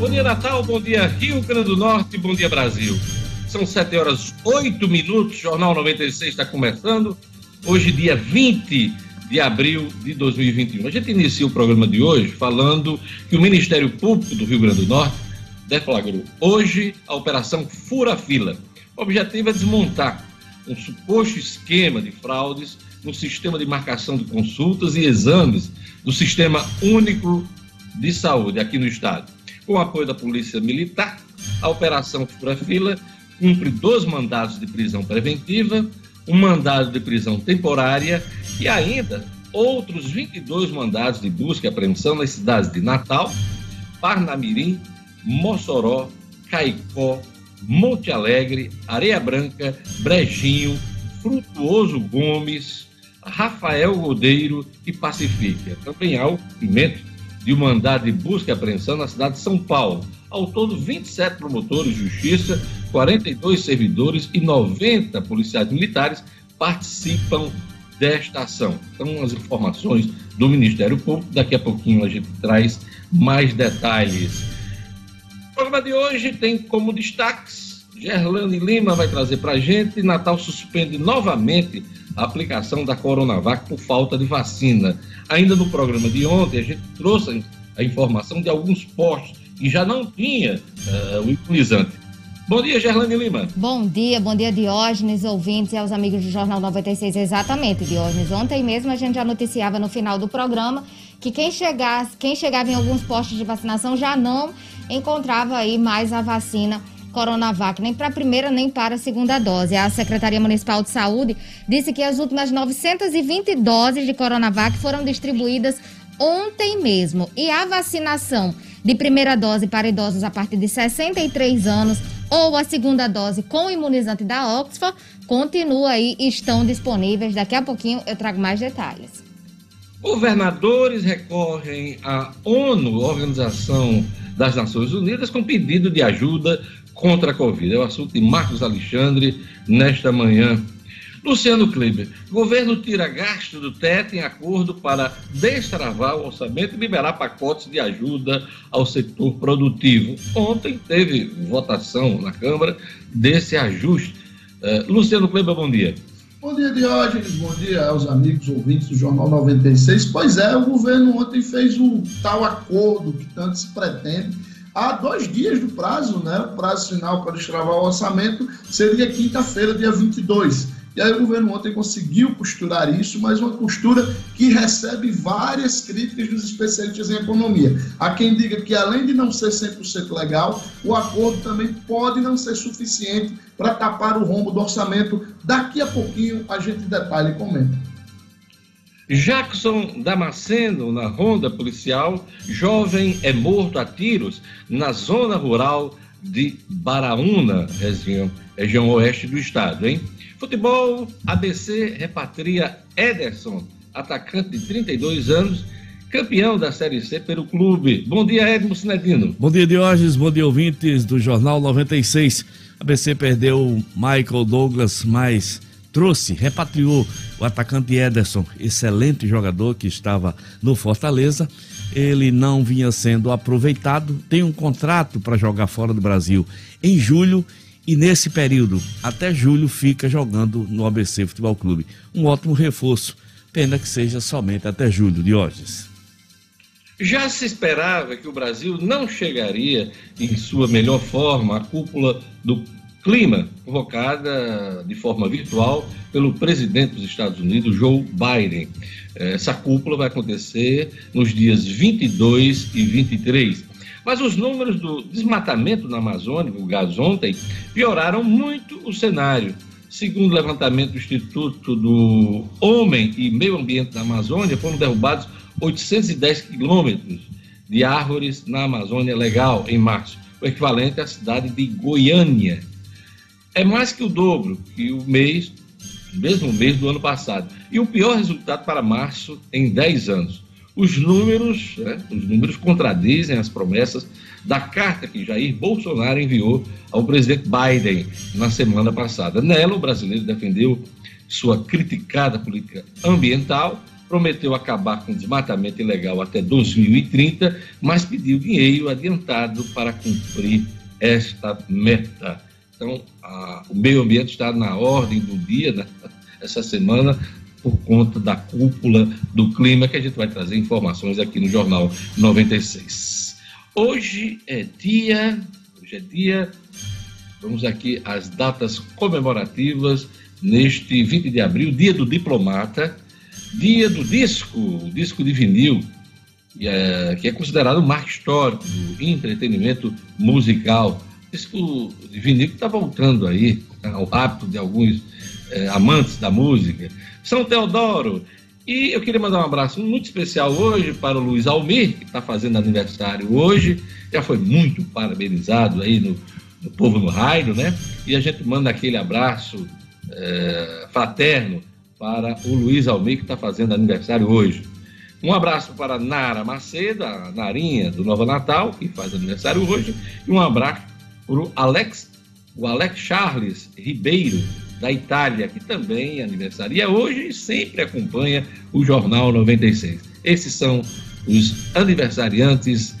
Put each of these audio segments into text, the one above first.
Bom dia, Natal. Bom dia, Rio Grande do Norte. Bom dia, Brasil. São 7 horas 8 minutos. Jornal 96 está começando. Hoje, dia 20 de abril de 2021. A gente inicia o programa de hoje falando que o Ministério Público do Rio Grande do Norte deflagrou hoje a Operação Fura Fila. O objetivo é desmontar um suposto esquema de fraudes no sistema de marcação de consultas e exames do Sistema Único de Saúde aqui no Estado. Com apoio da Polícia Militar, a Operação Fura Fila cumpre dois mandados de prisão preventiva, um mandado de prisão temporária e ainda outros 22 mandados de busca e apreensão nas cidades de Natal, Parnamirim, Mossoró, Caicó, Monte Alegre, Areia Branca, Brejinho, Frutuoso Gomes, Rafael Rodeiro e Pacifica. Também há o cumprimento de um mandado de busca e apreensão na cidade de São Paulo. Ao todo, 27 promotores de justiça, 42 servidores e 90 policiais militares participam desta ação. Então, as informações do Ministério Público, daqui a pouquinho a gente traz mais detalhes. O programa de hoje tem como destaques: Gerlane Lima vai trazer para a gente. Natal suspende novamente a aplicação da Coronavac por falta de vacina. Ainda no programa de ontem, a gente trouxe a informação de alguns postos que já não tinha uh, o imunizante. Bom dia, Gerlane Lima. Bom dia, bom dia, Diógenes, ouvintes e aos amigos do Jornal 96. Exatamente, Diógenes. Ontem mesmo a gente já noticiava no final do programa que quem, chegasse, quem chegava em alguns postos de vacinação já não encontrava aí mais a vacina Coronavac, nem para a primeira nem para a segunda dose. A Secretaria Municipal de Saúde disse que as últimas 920 doses de Coronavac foram distribuídas ontem mesmo. E a vacinação de primeira dose para idosos a partir de 63 anos ou a segunda dose com o imunizante da Oxford continua aí estão disponíveis. Daqui a pouquinho eu trago mais detalhes. Governadores recorrem à ONU, Organização das Nações Unidas, com pedido de ajuda contra a Covid. É o assunto de Marcos Alexandre nesta manhã. Luciano Kleber, governo tira gasto do teto em acordo para destravar o orçamento e liberar pacotes de ajuda ao setor produtivo. Ontem teve votação na Câmara desse ajuste. Uh, Luciano Kleber, bom dia. Bom dia, Diógenes. Bom dia aos amigos ouvintes do Jornal 96. Pois é, o governo ontem fez o tal acordo que tanto se pretende há dois dias do prazo, né? O prazo final para destravar o orçamento seria quinta-feira, dia 22. E aí o governo ontem conseguiu costurar isso, mas uma costura que recebe várias críticas dos especialistas em economia. Há quem diga que além de não ser 100% legal, o acordo também pode não ser suficiente para tapar o rombo do orçamento. Daqui a pouquinho a gente detalha e comenta. Jackson Damasceno, na ronda policial, jovem é morto a tiros na zona rural de Baraúna, região, região oeste do estado, hein? Futebol, ABC repatria Ederson, atacante de 32 anos, campeão da Série C pelo clube. Bom dia, Edmo Sinedino. Bom dia, Diógenes. Bom dia, ouvintes do Jornal 96. A ABC perdeu Michael Douglas, mas trouxe, repatriou o atacante Ederson, excelente jogador que estava no Fortaleza. Ele não vinha sendo aproveitado, tem um contrato para jogar fora do Brasil em julho e nesse período, até julho, fica jogando no ABC Futebol Clube. Um ótimo reforço. Pena que seja somente até julho, Diógenes. Já se esperava que o Brasil não chegaria em sua melhor forma à cúpula do clima, convocada de forma virtual pelo presidente dos Estados Unidos, Joe Biden. Essa cúpula vai acontecer nos dias 22 e 23. Mas os números do desmatamento na Amazônia, divulgados ontem, pioraram muito o cenário. Segundo o levantamento do Instituto do Homem e Meio Ambiente da Amazônia, foram derrubados 810 quilômetros de árvores na Amazônia Legal em março, o equivalente à cidade de Goiânia. É mais que o dobro que o mês, mesmo mês do ano passado. E o pior resultado para março em 10 anos. Os números, né, os números contradizem as promessas da carta que Jair Bolsonaro enviou ao presidente Biden na semana passada. Nela, o brasileiro defendeu sua criticada política ambiental, prometeu acabar com o desmatamento ilegal até 2030, mas pediu dinheiro adiantado para cumprir esta meta. Então, a, o meio ambiente está na ordem do dia né, essa semana por conta da cúpula do clima que a gente vai trazer informações aqui no Jornal 96. Hoje é dia, hoje é dia, vamos aqui às datas comemorativas neste 20 de abril, dia do diplomata, dia do disco, o disco de vinil, que é, que é considerado um marco histórico do entretenimento musical. Disco de vinil que está voltando aí ao hábito de alguns é, amantes da música. São Teodoro. E eu queria mandar um abraço muito especial hoje para o Luiz Almir, que está fazendo aniversário hoje. Já foi muito parabenizado aí no, no Povo no Raio, né? E a gente manda aquele abraço é, fraterno para o Luiz Almir, que está fazendo aniversário hoje. Um abraço para Nara Macedo, a Narinha do Nova Natal, que faz aniversário hoje. E um abraço o Alex, o Alex Charles Ribeiro, da Itália, que também aniversaria hoje e sempre acompanha o Jornal 96. Esses são os aniversariantes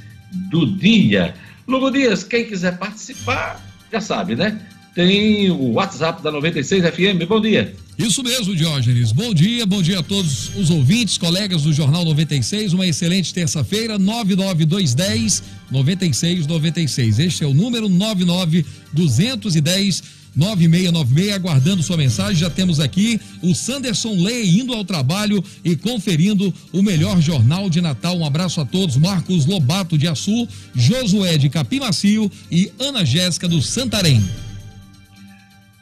do dia. Lugo Dias, quem quiser participar, já sabe, né? Tem o WhatsApp da 96 FM. Bom dia. Isso mesmo, Diógenes. Bom dia, bom dia a todos os ouvintes, colegas do Jornal 96. Uma excelente terça-feira, 99210 9696. Este é o número 99210 9696, aguardando sua mensagem. Já temos aqui o Sanderson Lei indo ao trabalho e conferindo o melhor jornal de Natal. Um abraço a todos. Marcos Lobato de Açu, Josué de Capim Macio e Ana Jéssica do Santarém.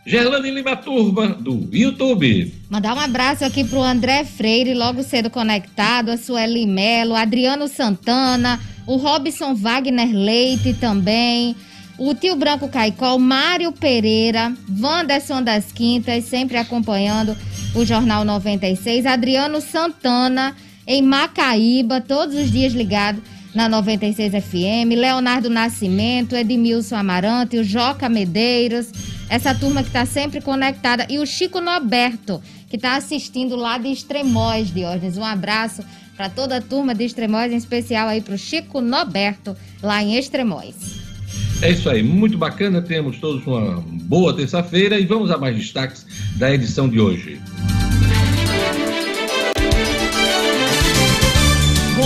Gerlane Lima Turma, do YouTube. Mandar um abraço aqui pro André Freire, logo cedo conectado, a Sueli Melo, Adriano Santana, o Robson Wagner Leite também, o Tio Branco Caicol, Mário Pereira, Wanderson das Quintas, sempre acompanhando o Jornal 96, Adriano Santana, em Macaíba, todos os dias ligado na 96 FM, Leonardo Nascimento, Edmilson Amarante, o Joca Medeiros, essa turma que está sempre conectada, e o Chico Noberto, que está assistindo lá de Extremóis, Diógenes. Um abraço para toda a turma de Extremóis, em especial aí para o Chico Noberto, lá em Extremóis. É isso aí, muito bacana. Temos todos uma boa terça-feira e vamos a mais destaques da edição de hoje.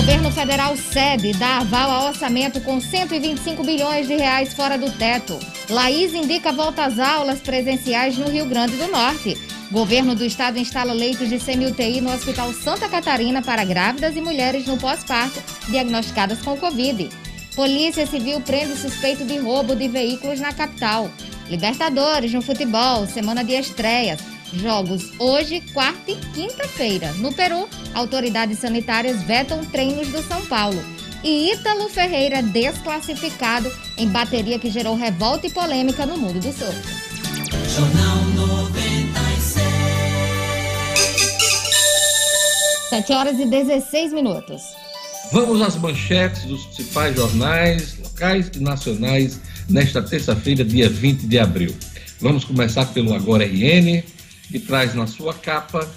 Governo federal cede, dá aval ao orçamento com 125 bilhões de reais fora do teto. Laís indica volta às aulas presenciais no Rio Grande do Norte. Governo do estado instala leitos de semi-UTI no Hospital Santa Catarina para grávidas e mulheres no pós-parto diagnosticadas com Covid. Polícia Civil prende suspeito de roubo de veículos na capital. Libertadores no futebol, semana de estreias. Jogos hoje, quarta e quinta-feira. No Peru, autoridades sanitárias vetam treinos do São Paulo. E Ítalo Ferreira desclassificado em bateria que gerou revolta e polêmica no mundo do surf. Jornal 96. 7 horas e 16 minutos. Vamos às manchetes dos principais jornais locais e nacionais nesta terça-feira, dia 20 de abril. Vamos começar pelo Agora RN, que traz na sua capa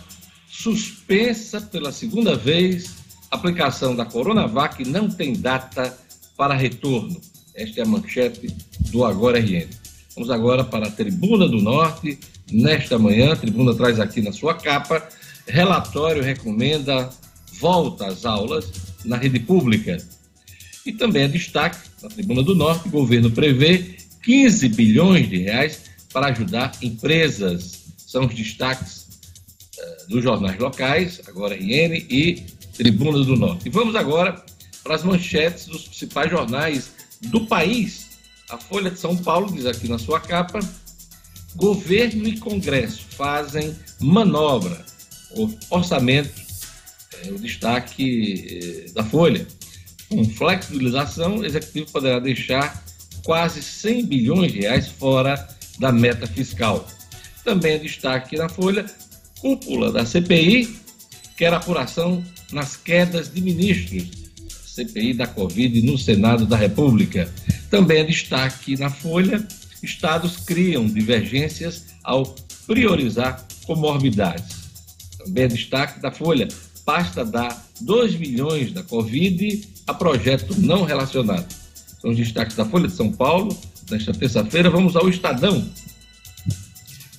suspensa pela segunda vez aplicação da Coronavac não tem data para retorno. Esta é a manchete do Agora RN. Vamos agora para a Tribuna do Norte. Nesta manhã, a Tribuna traz aqui na sua capa, relatório recomenda volta às aulas na rede pública. E também é destaque, na Tribuna do Norte, o governo prevê 15 bilhões de reais para ajudar empresas. São os destaques uh, dos jornais locais, agora RN e Tribuna do Norte. E vamos agora para as manchetes dos principais jornais do país. A Folha de São Paulo diz aqui na sua capa: governo e Congresso fazem manobra. Orçamento é o destaque eh, da Folha. Com flexibilização, o executivo poderá deixar quase 100 bilhões de reais fora da meta fiscal. Também é destaque na Folha, cúpula da CPI quer apuração nas quedas de ministros, CPI da Covid no Senado da República. Também é destaque na Folha, estados criam divergências ao priorizar comorbidades. Também é destaque da Folha, pasta dá 2 milhões da Covid a projeto não relacionado. São os destaques da Folha de São Paulo, nesta terça-feira. Vamos ao Estadão.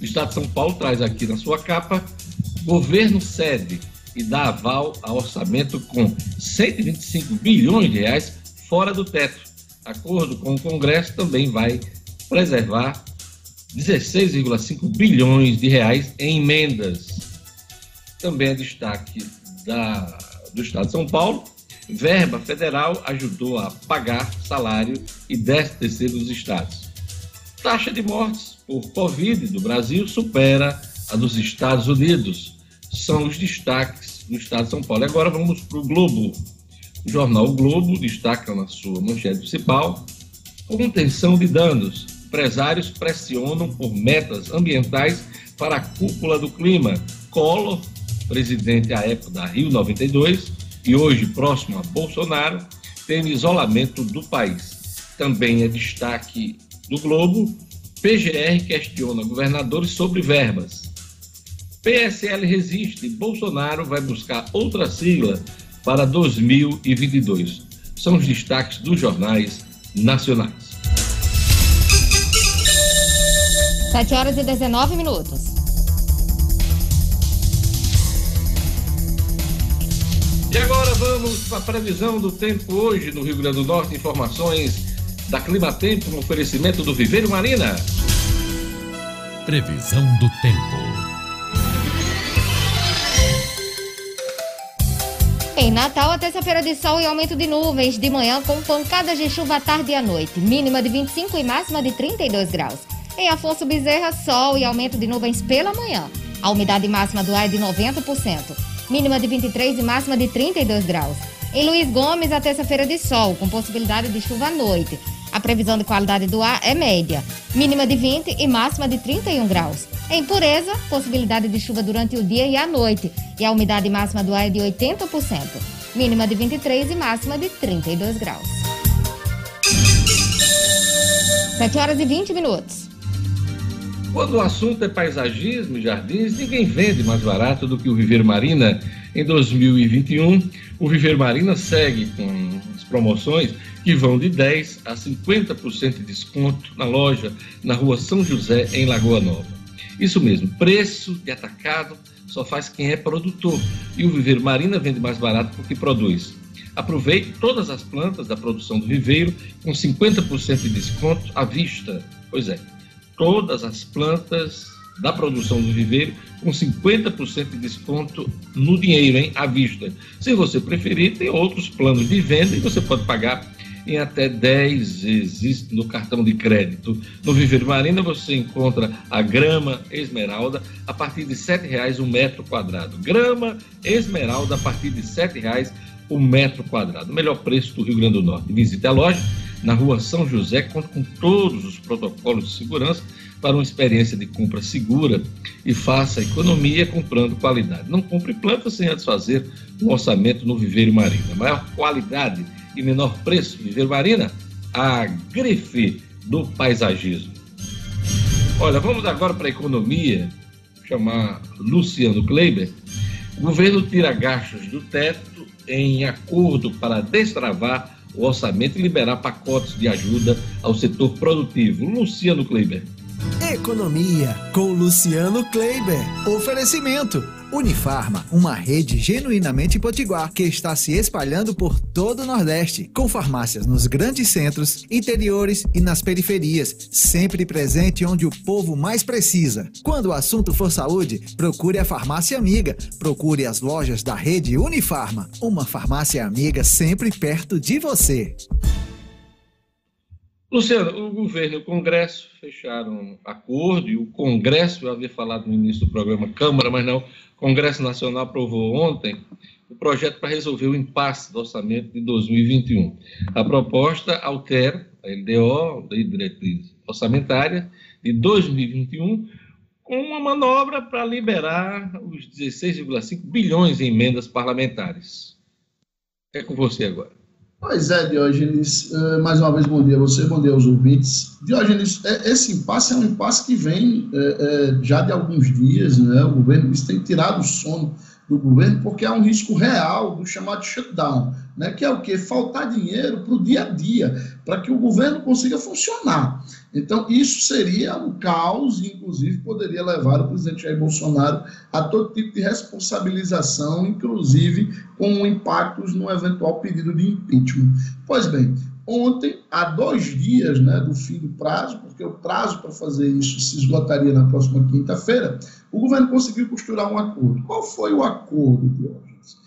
O Estado de São Paulo traz aqui na sua capa: governo cede e dá aval a orçamento com 125 bilhões de reais fora do teto. Acordo com o Congresso também vai preservar 16,5 bilhões de reais em emendas. Também é destaque da, do Estado de São Paulo. Verba federal ajudou a pagar salário e 10 terceiro dos estados. Taxa de mortes por Covid do Brasil supera a dos Estados Unidos. São os destaques do Estado de São Paulo. Agora vamos para o Globo. O jornal Globo destaca na sua manchete principal contenção de danos. Empresários pressionam por metas ambientais para a cúpula do clima. Collor, presidente à época da Rio 92 e hoje próximo a Bolsonaro, tem isolamento do país. Também é destaque do Globo. PGR questiona governadores sobre verbas. PSL resiste. Bolsonaro vai buscar outra sigla para 2022. São os destaques dos jornais nacionais. 7 horas e 19 minutos. E agora vamos para a previsão do tempo hoje no Rio Grande do Norte. Informações da Clima Tempo no oferecimento do Viveiro Marina. Previsão do tempo. Em Natal, a terça-feira de sol e aumento de nuvens de manhã com pancadas de chuva à tarde e à noite, mínima de 25 e máxima de 32 graus. Em Afonso Bezerra, sol e aumento de nuvens pela manhã. A umidade máxima do ar é de 90%, mínima de 23 e máxima de 32 graus. Em Luiz Gomes, a terça-feira de sol, com possibilidade de chuva à noite. A previsão de qualidade do ar é média, mínima de 20 e máxima de 31 graus. Em Pureza, possibilidade de chuva durante o dia e a noite, e a umidade máxima do ar é de 80%, mínima de 23 e máxima de 32 graus. 7 horas e 20 minutos. Quando o assunto é paisagismo e jardins, ninguém vende mais barato do que o Viver Marina. Em 2021, o Viver Marina segue com as promoções que vão de 10% a 50% de desconto na loja na rua São José, em Lagoa Nova. Isso mesmo, preço de atacado só faz quem é produtor. E o Viveiro Marina vende mais barato porque produz. Aproveite todas as plantas da produção do viveiro com 50% de desconto à vista. Pois é, todas as plantas da produção do viveiro com 50% de desconto no dinheiro, hein, à vista. Se você preferir, tem outros planos de venda e você pode pagar em até 10 vezes no cartão de crédito. No Viveiro Marina você encontra a grama esmeralda a partir de R$ 7,00 o metro quadrado. Grama esmeralda a partir de R$ 7,00 o metro quadrado. Melhor preço do Rio Grande do Norte. Visite a loja na rua São José, conta com todos os protocolos de segurança para uma experiência de compra segura e faça economia comprando qualidade. Não compre plantas sem antes fazer um orçamento no Viveiro Marina. Maior qualidade e menor preço, Viver Marina, a grife do paisagismo. Olha, vamos agora para a economia, chamar Luciano Kleiber. O governo tira gastos do teto em acordo para destravar o orçamento e liberar pacotes de ajuda ao setor produtivo. Luciano Kleiber. Economia com Luciano Kleiber. Oferecimento. Unifarma, uma rede genuinamente potiguar que está se espalhando por todo o Nordeste, com farmácias nos grandes centros, interiores e nas periferias, sempre presente onde o povo mais precisa. Quando o assunto for saúde, procure a farmácia amiga, procure as lojas da rede Unifarma, uma farmácia amiga sempre perto de você. Luciano, o governo e o Congresso fecharam acordo, e o Congresso, eu havia falado no início do programa Câmara, mas não, Congresso Nacional aprovou ontem o projeto para resolver o impasse do orçamento de 2021. A proposta altera a LDO, a Diretriz Orçamentária, de 2021, com uma manobra para liberar os 16,5 bilhões em emendas parlamentares. É com você agora. Pois é, Diógenes, eh, mais uma vez bom dia a você, bom dia aos ouvintes. Diógenes, é, esse impasse é um impasse que vem é, é, já de alguns dias, né? O governo tem tirado o sono do governo, porque há um risco real do chamado shutdown, né, que é o que? Faltar dinheiro para o dia a dia, para que o governo consiga funcionar. Então, isso seria um caos e, inclusive, poderia levar o presidente Jair Bolsonaro a todo tipo de responsabilização, inclusive com impactos no eventual pedido de impeachment. Pois bem, Ontem, há dois dias né, do fim do prazo, porque o prazo para fazer isso se esgotaria na próxima quinta-feira, o governo conseguiu costurar um acordo. Qual foi o acordo, Diógenes?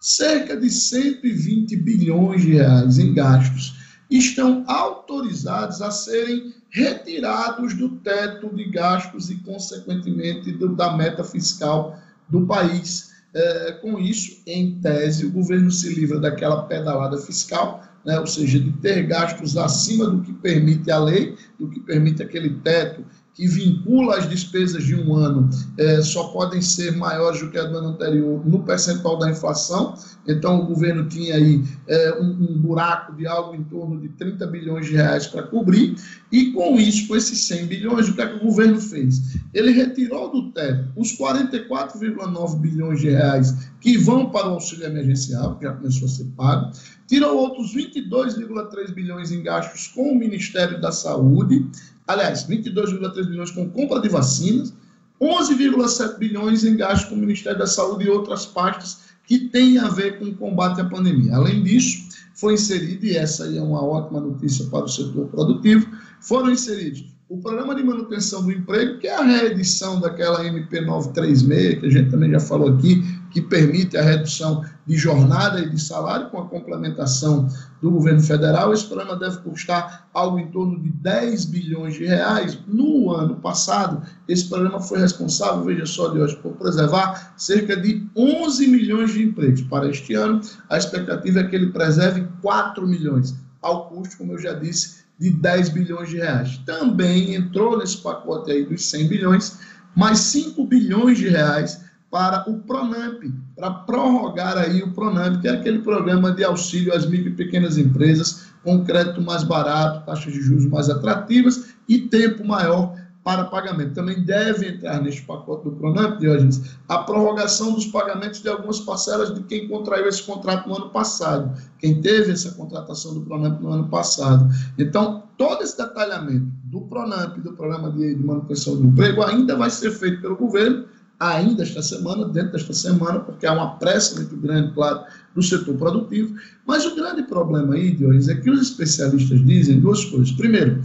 Cerca de 120 bilhões de reais em gastos estão autorizados a serem retirados do teto de gastos e, consequentemente, do, da meta fiscal do país. É, com isso, em tese, o governo se livra daquela pedalada fiscal né, ou seja, de ter gastos acima do que permite a lei, do que permite aquele teto que vincula as despesas de um ano é, só podem ser maiores do que a do ano anterior no percentual da inflação. Então, o governo tinha aí é, um, um, buraco de algo em torno de 30 bilhões de reais para cobrir, e com isso, com esses 100 bilhões, o que, é que o governo fez? Ele retirou do teto os 44,9 bilhões de reais que vão para o auxílio emergencial, que já começou a ser pago, tirou outros 22,3 bilhões em gastos com o Ministério da Saúde, aliás, 22,3 bilhões com compra de vacinas, 11,7 bilhões em gastos com o Ministério da Saúde e outras pastas que têm a ver com o combate à pandemia. Além disso, foi inserido, e essa aí é uma ótima notícia para o setor produtivo, foram inseridos o programa de manutenção do emprego, que é a reedição daquela MP 936, que a gente também já falou aqui, que permite a redução de jornada e de salário com a complementação do governo federal. Esse programa deve custar algo em torno de 10 bilhões de reais. No ano passado, esse programa foi responsável, veja só de hoje, por preservar cerca de 11 milhões de empregos. Para este ano, a expectativa é que ele preserve 4 milhões, ao custo, como eu já disse, de 10 bilhões de reais. Também entrou nesse pacote aí dos 100 bilhões, mais 5 bilhões de reais para o Pronamp, para prorrogar aí o Pronamp, que é aquele programa de auxílio às micro e pequenas empresas, com crédito mais barato, taxas de juros mais atrativas e tempo maior para pagamento. Também deve entrar neste pacote do Pronamp, Diógenes, a prorrogação dos pagamentos de algumas parcelas de quem contraiu esse contrato no ano passado, quem teve essa contratação do Pronamp no ano passado. Então, todo esse detalhamento do Pronamp, do Programa de, de Manutenção do Emprego, ainda vai ser feito pelo governo, ainda esta semana, dentro desta semana, porque há uma pressa muito grande, claro, do setor produtivo. Mas o grande problema aí, Dionis, é que os especialistas dizem duas coisas. Primeiro,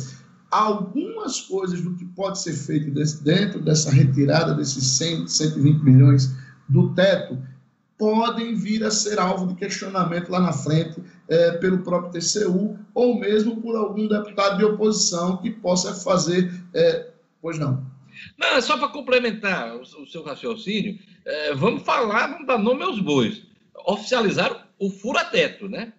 algumas coisas do que pode ser feito dentro dessa retirada desses 100, 120 milhões do teto podem vir a ser alvo de questionamento lá na frente é, pelo próprio TCU ou mesmo por algum deputado de oposição que possa fazer. É, pois não. Não, é só para complementar o, o, seu raciocínio, é, vamos falar, vamos dar nome aos bois. Oficializaram o fura-teto, né?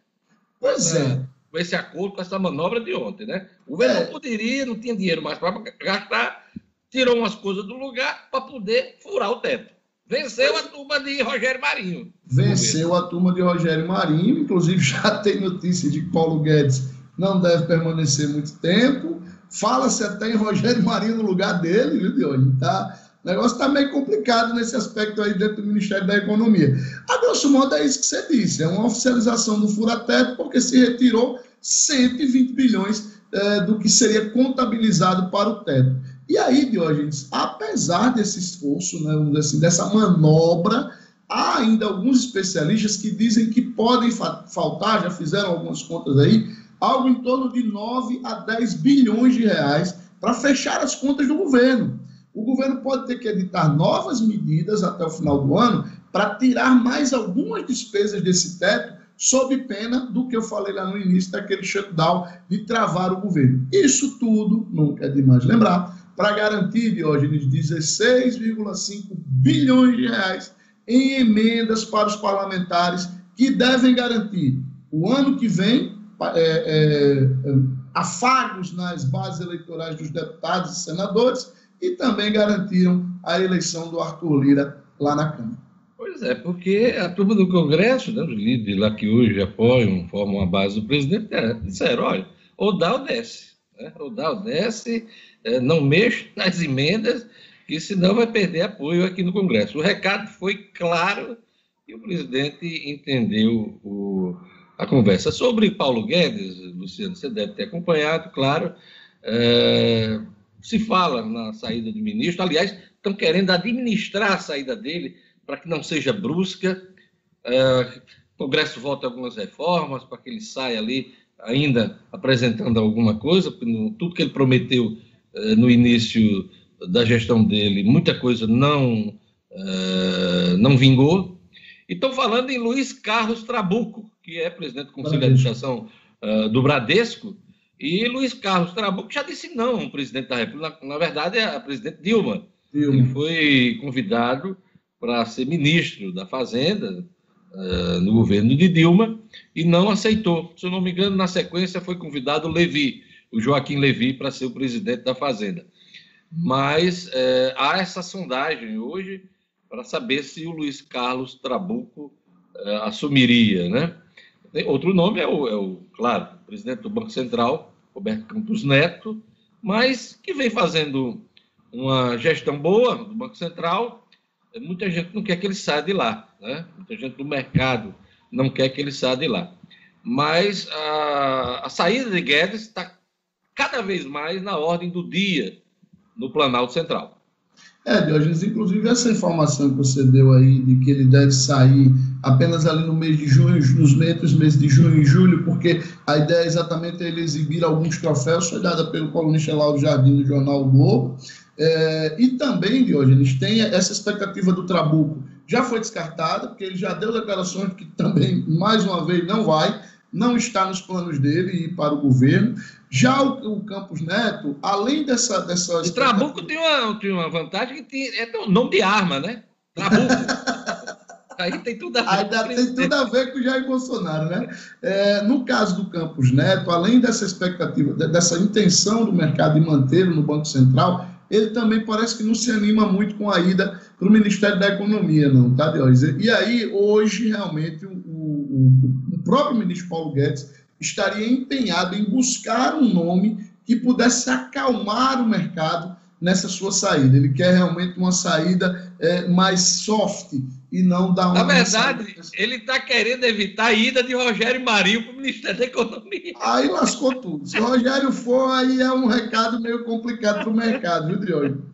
Pois é. Com esse acordo, com essa manobra de ontem, né? O governo é. não poderia, não tinha dinheiro mais para gastar, tirou umas coisas do lugar para poder furar o teto. Venceu a turma de Rogério Marinho. Venceu a turma de Rogério Marinho, inclusive já tem notícia de que Paulo Guedes não deve permanecer muito tempo. Fala-se até em Rogério Marinho no lugar dele, viu, Diogo? Tá? O negócio está meio complicado nesse aspecto aí dentro do Ministério da Economia. A grosso modo é isso que você disse, é uma oficialização do furateto, porque se retirou 120 bilhões é, do que seria contabilizado para o teto. E aí, Diógenes, apesar desse esforço, né, assim, dessa manobra, há ainda alguns especialistas que dizem que podem fa faltar, já fizeram algumas contas aí, algo em torno de 9 a 10 bilhões de reais para fechar as contas do governo. O governo pode ter que editar novas medidas até o final do ano para tirar mais algumas despesas desse teto, sob pena do que eu falei lá no início, daquele shutdown de travar o governo. Isso tudo, nunca é demais lembrar, para garantir, Diógenes, 16,5 bilhões de reais em emendas para os parlamentares que devem garantir o ano que vem é, é, afagos nas bases eleitorais dos deputados e senadores e também garantiram a eleição do Arthur Lira lá na Câmara. Pois é, porque a turma do Congresso, né, os líderes lá que hoje apoiam, formam a base do presidente, é, disseram, olha, ou dá ou desce. Né? Ou dá ou desce, é, não mexe nas emendas, que senão vai perder apoio aqui no Congresso. O recado foi claro e o presidente entendeu o, a conversa. Sobre Paulo Guedes, Luciano, você deve ter acompanhado, claro, é, se fala na saída do ministro, aliás, estão querendo administrar a saída dele para que não seja brusca. É, o Congresso vota algumas reformas para que ele saia ali ainda apresentando alguma coisa, tudo que ele prometeu é, no início da gestão dele, muita coisa não, é, não vingou. E estão falando em Luiz Carlos Trabuco, que é presidente do Conselho de Administração uh, do Bradesco, e Luiz Carlos Trabuco já disse não ao presidente da República. Na, na verdade, é a presidente Dilma. Dilma. Ele foi convidado para ser ministro da Fazenda uh, no governo de Dilma e não aceitou. Se eu não me engano, na sequência foi convidado o Levi, o Joaquim Levi, para ser o presidente da Fazenda. Mas uh, há essa sondagem hoje para saber se o Luiz Carlos Trabuco uh, assumiria, né? Outro nome é o, é o, claro, o presidente do Banco Central, Roberto Campos Neto, mas que vem fazendo uma gestão boa do Banco Central. Muita gente não quer que ele saia de lá, né? Muita gente do mercado não quer que ele saia de lá. Mas a, a saída de Guedes está cada vez mais na ordem do dia no Planalto Central. É, Diógenes, inclusive essa informação que você deu aí de que ele deve sair apenas ali no mês de junho, nos meses, meses de junho e julho, porque a ideia é exatamente ele exibir alguns troféus, foi dada pelo colunista Lauro Jardim do Jornal Globo. É, e também, Diógenes, tem essa expectativa do Trabuco. Já foi descartada, porque ele já deu declarações que também, mais uma vez, não vai não está nos planos dele e para o governo. Já o, o Campos Neto, além dessa. dessa o Trabuco tem uma, tem uma vantagem que tem, é o nome de arma, né? Trabuco. Aí tem tudo a ver, Ainda tem tudo a ver com o Jair Bolsonaro, né? É, no caso do Campos Neto, além dessa expectativa, dessa intenção do mercado de mantê-lo no Banco Central, ele também parece que não se anima muito com a ida para o Ministério da Economia, não, tá, Deus? E aí, hoje, realmente, o, o, o próprio ministro Paulo Guedes estaria empenhado em buscar um nome que pudesse acalmar o mercado nessa sua saída. Ele quer realmente uma saída é, mais soft e não dar uma. Na verdade, ele está querendo evitar a ida de Rogério Marinho para o Ministério da Economia. Aí lascou tudo. Se o Rogério for, aí é um recado meio complicado para o mercado, viu, Diogo?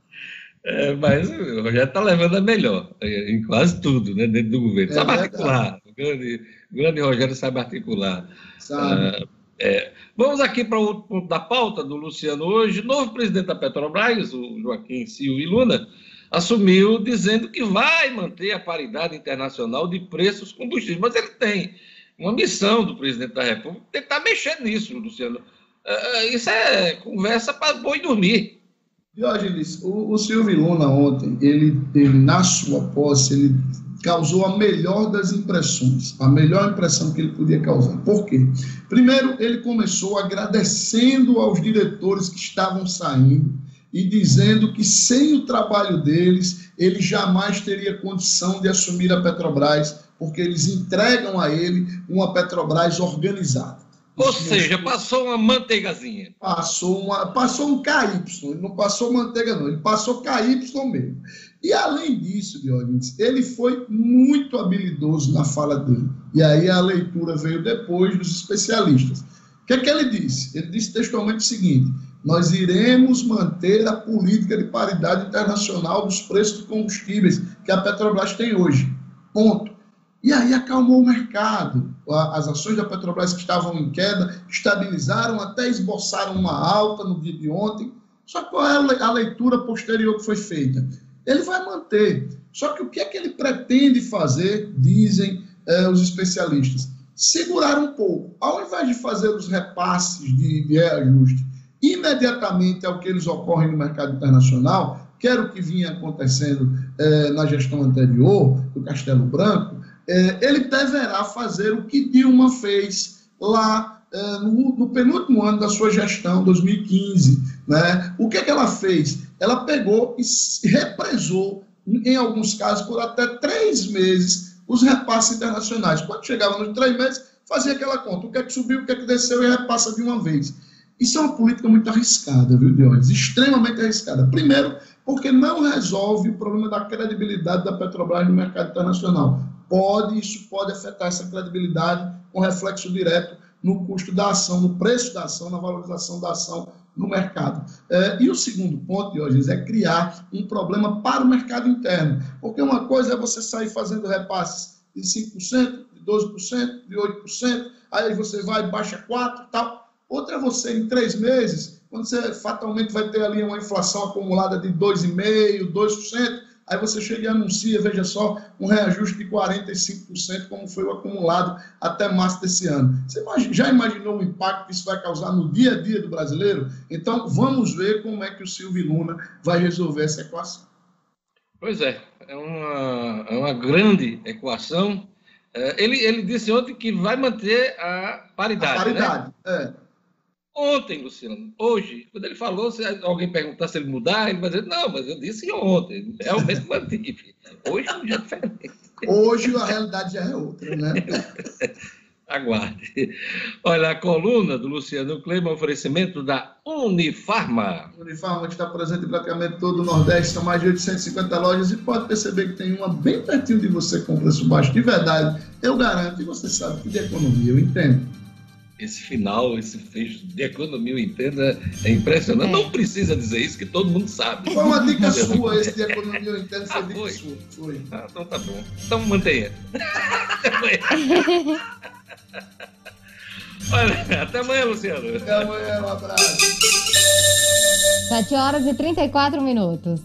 É, mas o Rogério está levando a melhor em quase tudo, né, dentro do governo. É sabe articular. O grande, o grande Rogério sabe articular. Sabe. Uh, é. Vamos aqui para o ponto da pauta do Luciano hoje. Novo presidente da Petrobras, o Joaquim Silva Luna, assumiu dizendo que vai manter a paridade internacional de preços combustíveis. Mas ele tem uma missão do presidente da República tentar mexer nisso, Luciano. Uh, isso é conversa para boi dormir. Diógenes, o, o Silvio Luna ontem, ele, ele, na sua posse, ele causou a melhor das impressões, a melhor impressão que ele podia causar. Por quê? Primeiro, ele começou agradecendo aos diretores que estavam saindo e dizendo que sem o trabalho deles, ele jamais teria condição de assumir a Petrobras, porque eles entregam a ele uma Petrobras organizada. Ou seja, passou uma manteigazinha. Passou, uma, passou um KY, ele não passou manteiga, não, ele passou KY mesmo. E além disso, Dionísio, ele foi muito habilidoso na fala dele. E aí a leitura veio depois dos especialistas. O que é que ele disse? Ele disse textualmente o seguinte: nós iremos manter a política de paridade internacional dos preços de combustíveis que a Petrobras tem hoje. Ponto. E aí acalmou o mercado. As ações da Petrobras que estavam em queda estabilizaram, até esboçaram uma alta no dia de ontem. Só que qual é a leitura posterior que foi feita? Ele vai manter. Só que o que é que ele pretende fazer, dizem eh, os especialistas? Segurar um pouco. Ao invés de fazer os repasses de, de reajuste imediatamente ao que eles ocorrem no mercado internacional, que era o que vinha acontecendo eh, na gestão anterior, do Castelo Branco, é, ele deverá fazer o que Dilma fez lá é, no, no, penúltimo ano da sua gestão, 2015. Né? O que, é que ela fez? Ela pegou e represou, em alguns casos, por até três meses, os repasses internacionais. Quando chegava nos três meses, fazia aquela conta. O que é que subiu, o que é que desceu e repassa de uma vez. Isso é uma política muito arriscada, viu, Dionis? Extremamente arriscada. Primeiro, porque não resolve o problema da credibilidade da Petrobras no mercado internacional. Pode, isso pode afetar essa credibilidade com reflexo direto no custo da ação, no preço da ação, na valorização da ação no mercado. É, e o segundo ponto, Diógenes, é criar um problema para o mercado interno. Porque uma coisa é você sair fazendo repasses de 5%, de 12%, de 8%, aí você vai baixa 4% e tal. Outra é você, em três meses, quando você fatalmente vai ter ali uma inflação acumulada de 2,5%, 2%, aí você chega e anuncia, veja só, um reajuste de 45%, como foi o acumulado até março desse ano. Você já imaginou o impacto que isso vai causar no dia a dia do brasileiro? Então, vamos ver como é que o Silvio Luna vai resolver essa equação. Pois é, é uma, é uma grande equação. É, ele, ele disse ontem que vai manter a paridade. A paridade, né? é. Ontem, Luciano, hoje, quando ele falou, se alguém perguntar se ele mudar, ele vai dizer, não, mas eu disse ontem, realmente mantive. Hoje é um dia diferente. Hoje a realidade já é outra, né? Aguarde. Olha, a coluna do Luciano Kleber, oferecimento da Unifarma. Unifarma que está presente em praticamente todo o Nordeste, são mais de 850 lojas e pode perceber que tem uma bem pertinho de você com preço baixo. De verdade, eu garanto, e você sabe que de economia eu entendo esse final, esse fecho de economia, eu entendo, é, é impressionante. É. Não precisa dizer isso, que todo mundo sabe. Foi uma dica sua, esse de economia, eu entendo, foi ah, foi. sua. Foi. Ah, então tá bom. Então mantenha. Olha, até amanhã, Luciano. Até amanhã, um abraço. 7 horas e 34 minutos.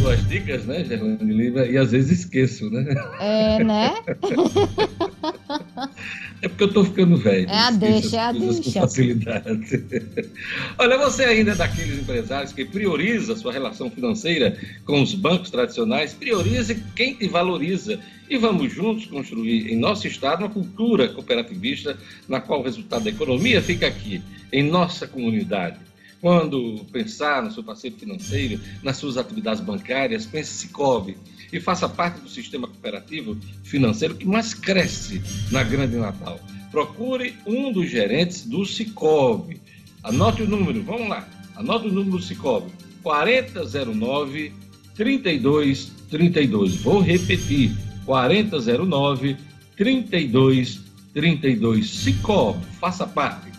Duas dicas, né, Gerlane Lima? E às vezes esqueço, né? É, né? É porque eu estou ficando velho. É a deixa, é a deixa. Com facilidade. Olha, você ainda é daqueles empresários que prioriza sua relação financeira com os bancos tradicionais, priorize quem te valoriza. E vamos juntos construir em nosso estado uma cultura cooperativista na qual o resultado da economia fica aqui, em nossa comunidade. Quando pensar no seu parceiro financeiro, nas suas atividades bancárias, pense Cicobi e faça parte do sistema cooperativo financeiro que mais cresce na Grande Natal. Procure um dos gerentes do Cicobi. Anote o número, vamos lá. Anote o número do Cicobi. 4009 3232. Vou repetir. 4009 3232. Cicobi, faça parte.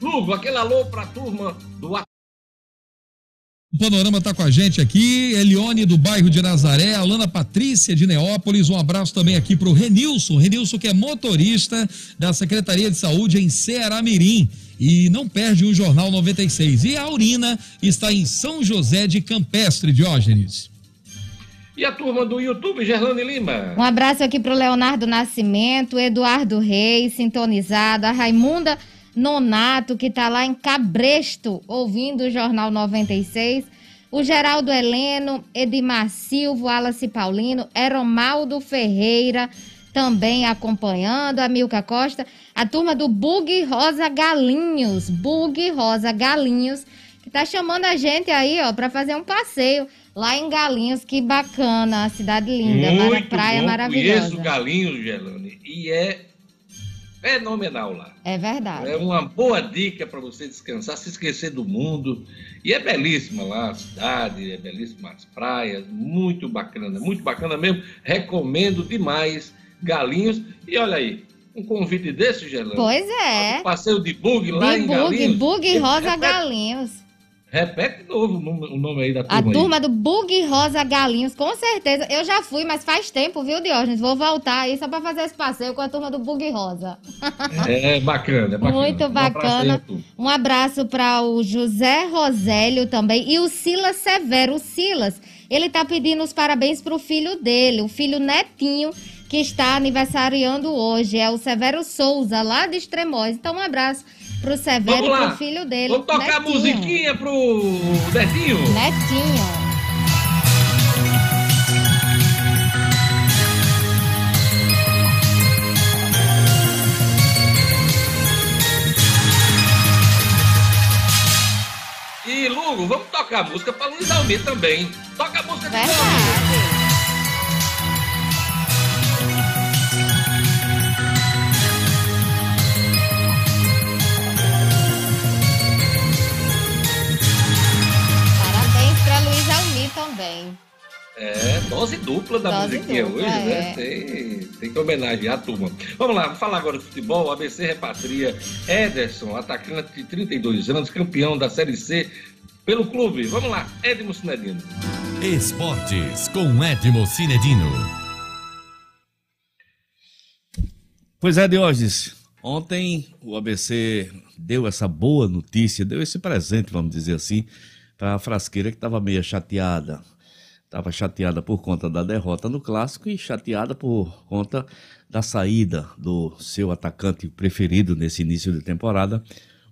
Lugo, aquele alô para a turma do o Panorama está com a gente aqui, Elione do bairro de Nazaré, Alana Patrícia de Neópolis, um abraço também aqui para o Renilson, Renilson que é motorista da Secretaria de Saúde em Ceará Mirim e não perde o Jornal 96. E a Aurina está em São José de Campestre, Diógenes. E a turma do YouTube, Gerlane Lima. Um abraço aqui para o Leonardo Nascimento, Eduardo Reis, sintonizado, a Raimunda Nonato, que está lá em Cabresto, ouvindo o Jornal 96. O Geraldo Heleno, Edmar Silva, Wallace Paulino, Eromaldo Ferreira, também acompanhando, a Milka Costa, a turma do Bug Rosa Galinhos, Bug Rosa Galinhos, que tá chamando a gente aí, ó, para fazer um passeio lá em Galinhos, que bacana, a cidade linda, Muito praia bom. maravilhosa. Conheço Galinhos, Gelane, e é fenomenal lá. É verdade. É uma boa dica para você descansar, se esquecer do mundo. E é belíssima lá a cidade, é belíssima as praias, muito bacana, muito bacana mesmo. Recomendo demais Galinhos. E olha aí, um convite desse, Gelão. Pois é. Um passeio de bug lá de em bug, Galinhos. Bug Rosa Galinhos. Repete de novo o nome aí da turma. A turma aí. do Bug Rosa Galinhos, com certeza. Eu já fui, mas faz tempo, viu, Diógenes? Vou voltar aí só para fazer esse passeio com a turma do Bug Rosa. É, bacana, é bacana. Muito bacana. Um abraço para o José Rosélio também e o Silas Severo. O Silas, ele tá pedindo os parabéns para o filho dele, o filho netinho que está aniversariando hoje. É o Severo Souza, lá de Extremóis. Então, um abraço pro Severo e pro filho dele. Vamos tocar Netinho. musiquinha pro Netinho. Netinho. E Lugo, vamos tocar a música para Luiz Almir também. Toca a música de Verdade. dose dupla da dose musiquinha dupla, hoje, né? é. né? Tem, tem que homenagear a turma. Vamos lá, vamos falar agora de futebol. O ABC repatria Ederson, atacante de 32 anos, campeão da Série C pelo clube. Vamos lá, Edmo Cinedino. Esportes com Edmo Cinedino. Pois é, Diógenes. Ontem o ABC deu essa boa notícia, deu esse presente, vamos dizer assim, para a frasqueira que estava meio chateada. Estava chateada por conta da derrota no clássico e chateada por conta da saída do seu atacante preferido nesse início de temporada,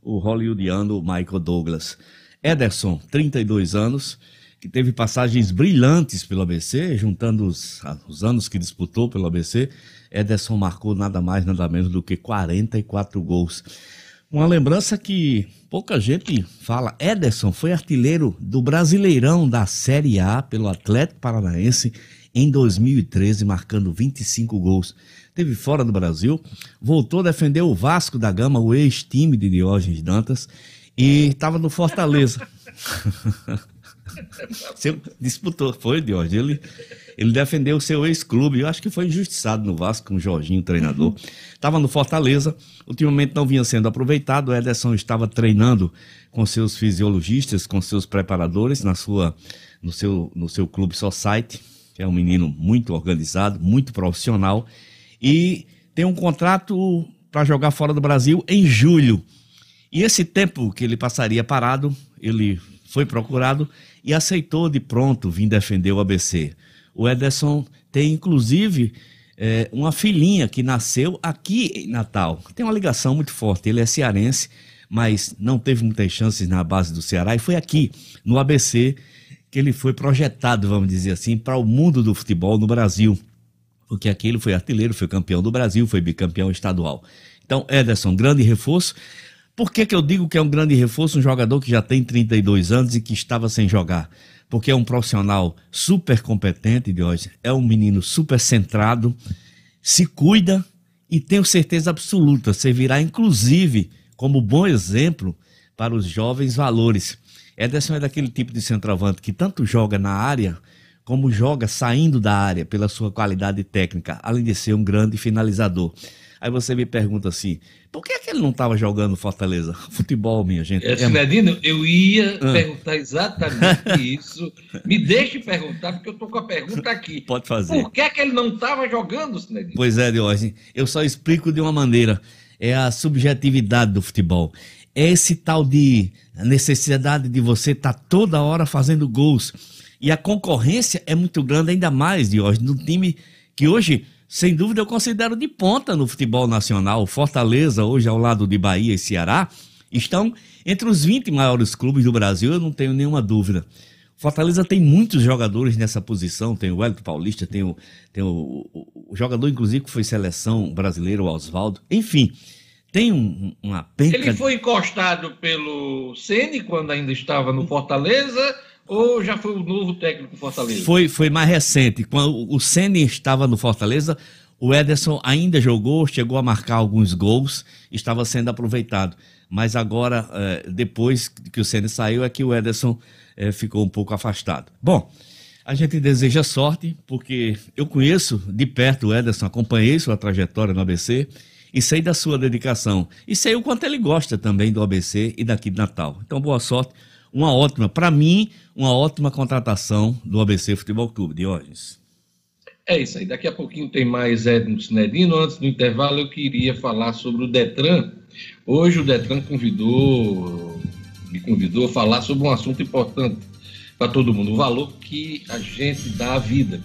o hollywoodiano Michael Douglas. Ederson, 32 anos, que teve passagens brilhantes pelo ABC, juntando os, os anos que disputou pelo ABC, Ederson marcou nada mais, nada menos do que 44 gols. Uma lembrança que pouca gente fala. Ederson foi artilheiro do Brasileirão da Série A pelo Atlético Paranaense em 2013, marcando 25 gols. Teve fora do Brasil, voltou a defender o Vasco da Gama, o ex-time de Diógenes Dantas, e estava no Fortaleza. Você disputou, foi, Diógenes. Ele ele defendeu o seu ex-clube. Eu acho que foi injustiçado no Vasco com o Jorginho, treinador. Estava no Fortaleza, ultimamente não vinha sendo aproveitado. O Ederson estava treinando com seus fisiologistas, com seus preparadores na sua, no, seu, no seu clube Society, é um menino muito organizado, muito profissional. E tem um contrato para jogar fora do Brasil em julho. E esse tempo que ele passaria parado, ele foi procurado e aceitou de pronto vir defender o ABC. O Ederson tem, inclusive, é, uma filhinha que nasceu aqui em Natal. Tem uma ligação muito forte. Ele é cearense, mas não teve muitas chances na base do Ceará e foi aqui, no ABC, que ele foi projetado, vamos dizer assim, para o mundo do futebol no Brasil. Porque aqui ele foi artilheiro, foi campeão do Brasil, foi bicampeão estadual. Então, Ederson, grande reforço. Por que, que eu digo que é um grande reforço? Um jogador que já tem 32 anos e que estava sem jogar porque é um profissional super competente, Diógenes, é um menino super centrado, se cuida e tenho certeza absoluta, servirá inclusive como bom exemplo para os jovens valores. Ederson é daquele tipo de centroavante que tanto joga na área como joga saindo da área pela sua qualidade técnica, além de ser um grande finalizador. Aí você me pergunta assim: por que, é que ele não estava jogando Fortaleza? Futebol, minha gente. É, Sinedino, eu ia ah. perguntar exatamente isso. Me deixe perguntar, porque eu estou com a pergunta aqui. Pode fazer. Por que, é que ele não estava jogando, Sinedino? Pois é, Diógenes. Eu só explico de uma maneira. É a subjetividade do futebol. É esse tal de necessidade de você estar tá toda hora fazendo gols. E a concorrência é muito grande, ainda mais, Diógenes, no time que hoje sem dúvida, eu considero de ponta no futebol nacional. Fortaleza, hoje ao lado de Bahia e Ceará, estão entre os 20 maiores clubes do Brasil, eu não tenho nenhuma dúvida. Fortaleza tem muitos jogadores nessa posição, tem o Hélio Paulista, tem, o, tem o, o, o, jogador, inclusive, que foi seleção brasileira, o Oswaldo. Enfim, tem um, uma penca... Ele foi encostado pelo Ceni quando ainda estava no Fortaleza ou já foi o novo técnico do Fortaleza? Foi, foi mais recente. Quando o Ceni estava no Fortaleza, o Ederson ainda jogou, chegou a marcar alguns gols, estava sendo aproveitado. Mas agora, é, depois que o Ceni saiu, é que o Ederson é, ficou um pouco afastado. Bom, a gente deseja sorte, porque eu conheço de perto o Ederson, acompanhei sua trajetória no ABC e sei da sua dedicação. E sei o quanto ele gosta também do ABC e daqui de Natal. Então, boa sorte uma ótima, para mim, uma ótima contratação do ABC Futebol Clube, Diógenes. É isso aí. Daqui a pouquinho tem mais Edno Cinedino. Antes do intervalo, eu queria falar sobre o Detran. Hoje o Detran convidou, me convidou a falar sobre um assunto importante para todo mundo: o valor que a gente dá à vida.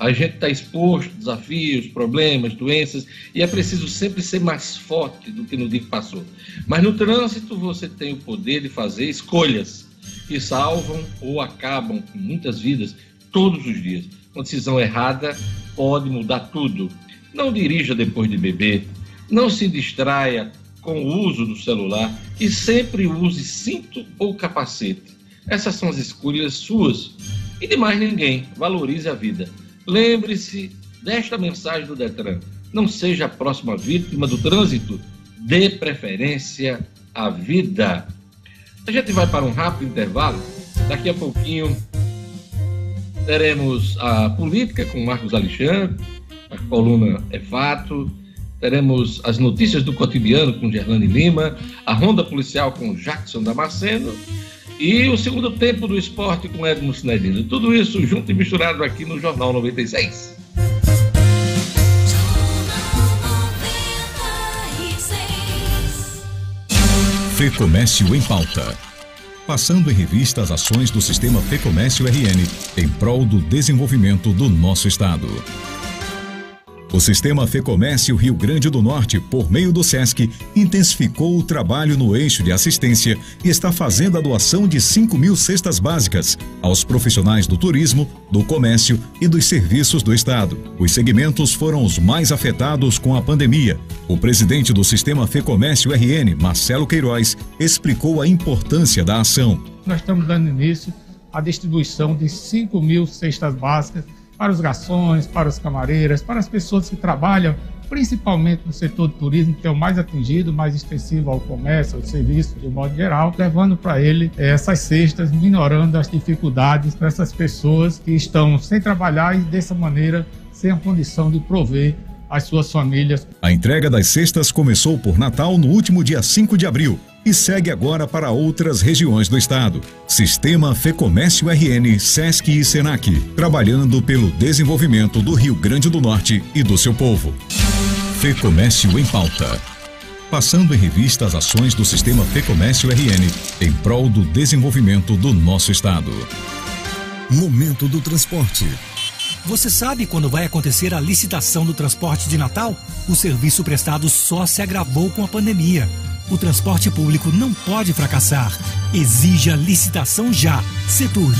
A gente está exposto a desafios, problemas, doenças, e é preciso sempre ser mais forte do que no dia que passou. Mas no trânsito você tem o poder de fazer escolhas que salvam ou acabam com muitas vidas todos os dias. Uma decisão errada pode mudar tudo. Não dirija depois de beber, não se distraia com o uso do celular e sempre use cinto ou capacete. Essas são as escolhas suas e de mais ninguém. Valorize a vida. Lembre-se desta mensagem do Detran. Não seja a próxima vítima do trânsito. Dê preferência à vida. A gente vai para um rápido intervalo. Daqui a pouquinho teremos a política com Marcos Alexandre, a coluna é fato, teremos as notícias do cotidiano com Gerlane Lima, a ronda policial com Jackson Damasceno e o segundo tempo do esporte com Edmo Sinedino. Tudo isso junto e misturado aqui no Jornal 96. Fecomércio em pauta. Passando em revista as ações do sistema Fecomércio RN em prol do desenvolvimento do nosso estado. O sistema Fecomércio Rio Grande do Norte, por meio do SESC, intensificou o trabalho no eixo de assistência e está fazendo a doação de 5 mil cestas básicas aos profissionais do turismo, do comércio e dos serviços do Estado. Os segmentos foram os mais afetados com a pandemia. O presidente do sistema Fecomércio RN, Marcelo Queiroz, explicou a importância da ação. Nós estamos dando início à distribuição de 5 mil cestas básicas para os garçons, para os camareiras, para as pessoas que trabalham principalmente no setor do turismo, que é o mais atingido, mais extensivo ao comércio, ao serviço, de modo geral, levando para ele eh, essas cestas, minorando as dificuldades para essas pessoas que estão sem trabalhar e dessa maneira sem a condição de prover as suas famílias. A entrega das cestas começou por Natal no último dia 5 de abril e segue agora para outras regiões do estado. Sistema Fecomércio RN, SESC e SENAC, trabalhando pelo desenvolvimento do Rio Grande do Norte e do seu povo. Fecomércio em pauta. Passando em revista as ações do Sistema Fecomércio RN em prol do desenvolvimento do nosso estado. Momento do transporte. Você sabe quando vai acontecer a licitação do transporte de Natal? O serviço prestado só se agravou com a pandemia. O transporte público não pode fracassar. Exija licitação já. Seturno.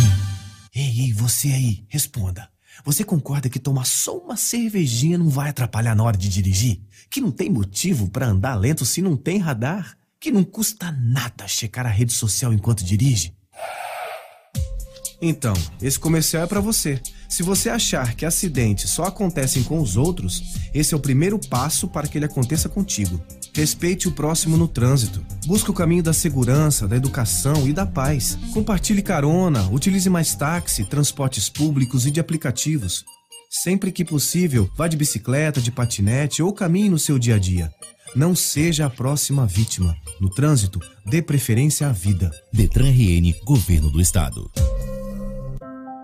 Ei, ei, você aí, responda. Você concorda que tomar só uma cervejinha não vai atrapalhar na hora de dirigir? Que não tem motivo para andar lento se não tem radar? Que não custa nada checar a rede social enquanto dirige? Então, esse comercial é para você. Se você achar que acidentes só acontecem com os outros, esse é o primeiro passo para que ele aconteça contigo. Respeite o próximo no trânsito. Busque o caminho da segurança, da educação e da paz. Compartilhe carona, utilize mais táxi, transportes públicos e de aplicativos. Sempre que possível, vá de bicicleta, de patinete ou caminhe no seu dia a dia. Não seja a próxima vítima. No trânsito, dê preferência à vida. Detran RN, Governo do Estado.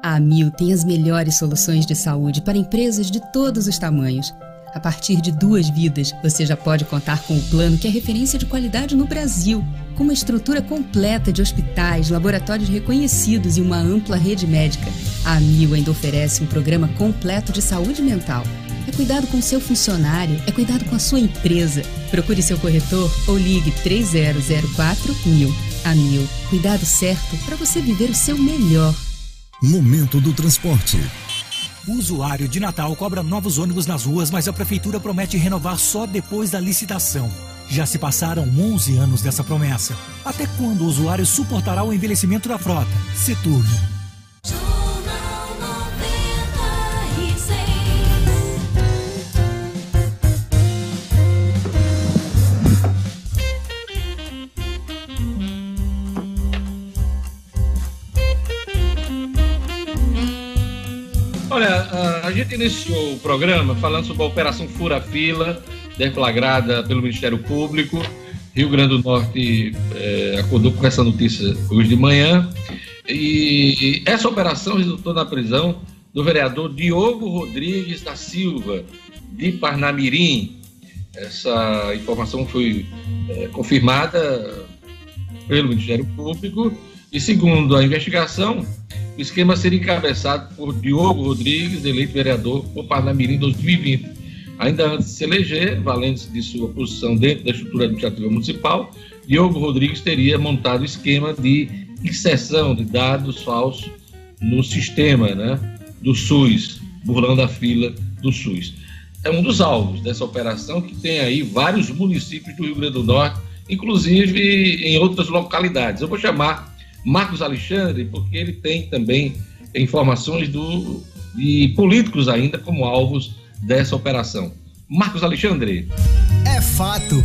A Mil tem as melhores soluções de saúde para empresas de todos os tamanhos. A partir de duas vidas, você já pode contar com o plano que é referência de qualidade no Brasil, com uma estrutura completa de hospitais, laboratórios reconhecidos e uma ampla rede médica. A Mil ainda oferece um programa completo de saúde mental. É cuidado com seu funcionário, é cuidado com a sua empresa. Procure seu corretor ou ligue 3004 mil. A Mil, cuidado certo para você viver o seu melhor. Momento do transporte. Usuário de Natal cobra novos ônibus nas ruas, mas a prefeitura promete renovar só depois da licitação. Já se passaram 11 anos dessa promessa. Até quando o usuário suportará o envelhecimento da frota? Seturno. Olha, a gente iniciou o programa falando sobre a Operação Fura Fila, deflagrada pelo Ministério Público. Rio Grande do Norte é, acordou com essa notícia hoje de manhã. E essa operação resultou na prisão do vereador Diogo Rodrigues da Silva, de Parnamirim. Essa informação foi é, confirmada pelo Ministério Público e, segundo a investigação, o esquema seria encabeçado por Diogo Rodrigues, eleito vereador por Parnamirim em 2020. Ainda antes de se eleger, valendo-se de sua posição dentro da estrutura administrativa municipal, Diogo Rodrigues teria montado o esquema de inserção de dados falsos no sistema né, do SUS, burlando a fila do SUS. É um dos alvos dessa operação que tem aí vários municípios do Rio Grande do Norte, inclusive em outras localidades. Eu vou chamar Marcos Alexandre, porque ele tem também informações do, de políticos ainda como alvos dessa operação. Marcos Alexandre. É fato.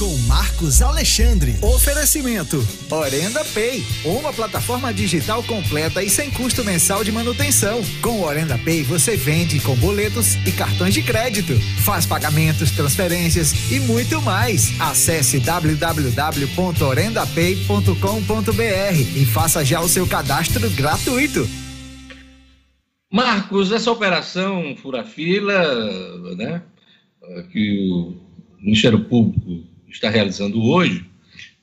Com Marcos Alexandre. Oferecimento: Orenda Pay, uma plataforma digital completa e sem custo mensal de manutenção. Com Orenda Pay você vende com boletos e cartões de crédito, faz pagamentos, transferências e muito mais. Acesse www.orendapay.com.br e faça já o seu cadastro gratuito. Marcos, essa operação Fura-Fila, né, que o Ministério Público está realizando hoje,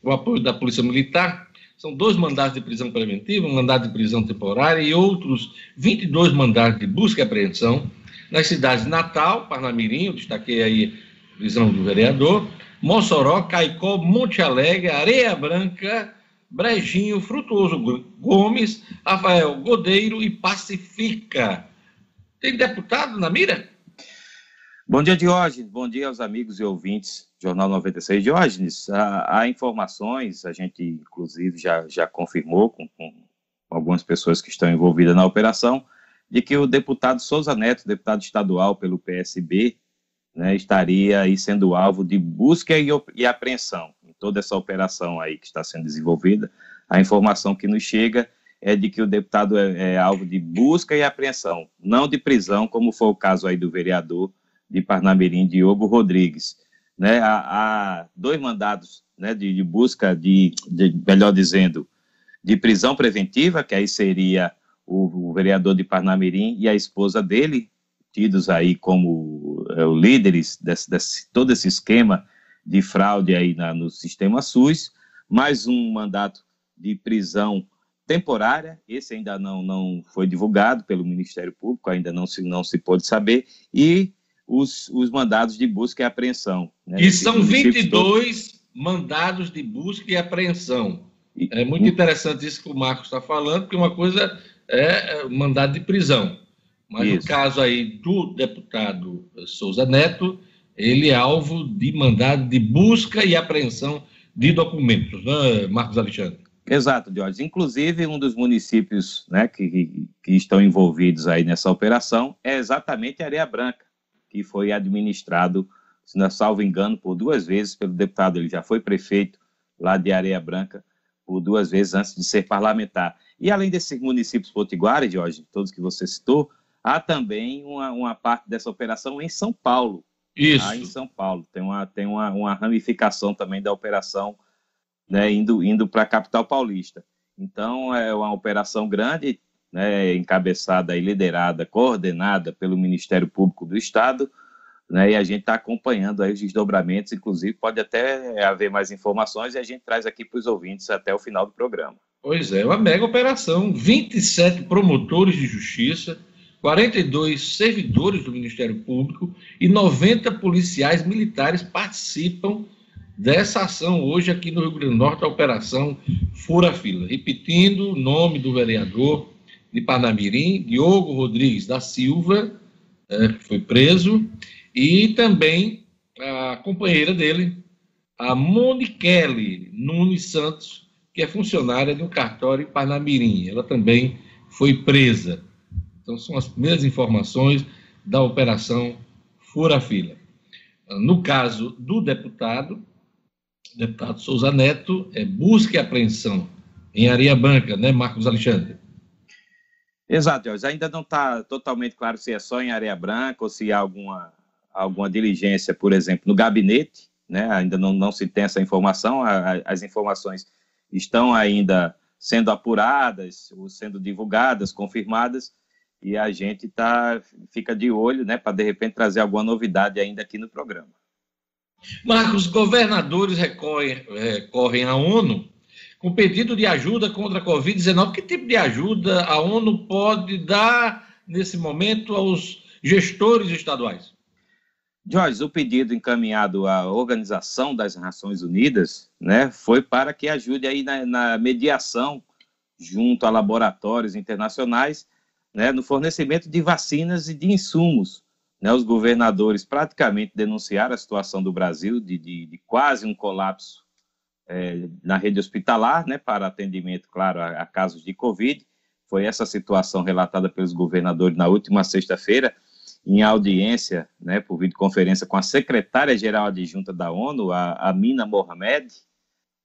o apoio da Polícia Militar, são dois mandados de prisão preventiva, um mandado de prisão temporária e outros 22 mandados de busca e apreensão nas cidades de Natal, Parnamirim, eu destaquei aí a prisão do vereador, Mossoró, Caicó, Monte Alegre, Areia Branca, Brejinho, Frutuoso Gomes, Rafael Godeiro e Pacifica. Tem deputado na mira? Bom dia, Diógenes. Bom dia aos amigos e ouvintes Jornal 96. Diógenes, há, há informações, a gente inclusive já, já confirmou com, com algumas pessoas que estão envolvidas na operação, de que o deputado Souza Neto, deputado estadual pelo PSB, né, estaria aí sendo alvo de busca e, e apreensão toda essa operação aí que está sendo desenvolvida, a informação que nos chega é de que o deputado é, é, alvo de busca e apreensão, não de prisão, como foi o caso aí do vereador de Parnamirim, Diogo Rodrigues. Né, há, há dois mandados né, de, de busca, de, de, melhor dizendo, de prisão preventiva, que aí seria o, o vereador de Parnamirim e a esposa dele, tidos aí como é, líderes desse, desse, todo esse esquema de fraude aí na, no sistema SUS, mais um mandato de prisão temporária, esse ainda não, não foi divulgado pelo Ministério Público, ainda não se, não se pôde saber, e os, os mandados de busca e apreensão. Né, e são 22 todos. mandados de busca e apreensão. É muito interessante isso que o Marcos está falando, porque uma coisa é, é mandado de prisão. Mas isso. no caso aí do deputado Souza Neto, ele é alvo de mandado de busca e apreensão de documentos, né, Marcos Alexandre? Exato, Jorge. Inclusive, um dos municípios né, que, que estão envolvidos aí nessa operação é exatamente Areia Branca, que foi administrado, se não salvo engano, por duas vezes pelo deputado. Ele já foi prefeito lá de Areia Branca por duas vezes antes de ser parlamentar. E além desses municípios potiguares, Jorge, todos que você citou, há também uma, uma parte dessa operação em São Paulo, isso. Lá em São Paulo. Tem uma, tem uma, uma ramificação também da operação né, indo, indo para a capital paulista. Então, é uma operação grande, né, encabeçada e liderada, coordenada pelo Ministério Público do Estado, né, e a gente está acompanhando aí os desdobramentos, inclusive pode até haver mais informações e a gente traz aqui para os ouvintes até o final do programa. Pois é, uma mega operação, 27 promotores de justiça, 42 servidores do Ministério Público e 90 policiais militares participam dessa ação hoje aqui no Rio Grande do Norte, a Operação Fura Fila. Repetindo o nome do vereador de Panamirim, Diogo Rodrigues da Silva, é, que foi preso, e também a companheira dele, a Moniquele Nunes Santos, que é funcionária de um cartório em Panamirim. Ela também foi presa. Então, são as primeiras informações da Operação Fura Fila. No caso do deputado, deputado Souza Neto, é busca e apreensão em Areia Branca, né, Marcos Alexandre? Exato, Jorge. Ainda não está totalmente claro se é só em Areia Branca ou se há alguma, alguma diligência, por exemplo, no gabinete, né? Ainda não, não se tem essa informação, a, a, as informações estão ainda sendo apuradas ou sendo divulgadas, confirmadas, e a gente tá, fica de olho, né, para de repente trazer alguma novidade ainda aqui no programa. Marcos, governadores recorrem, recorrem à ONU com pedido de ajuda contra a Covid-19. Que tipo de ajuda a ONU pode dar nesse momento aos gestores estaduais? Jorge, o pedido encaminhado à Organização das Nações Unidas né, foi para que ajude aí na, na mediação junto a laboratórios internacionais né, no fornecimento de vacinas e de insumos. Né, os governadores praticamente denunciaram a situação do Brasil de, de, de quase um colapso é, na rede hospitalar, né, para atendimento, claro, a, a, casos de Covid. Foi essa situação relatada pelos governadores na última sexta-feira. em audiência, né, por videoconferência com a secretária-geral adjunta da ONU, a Amina Mohamed,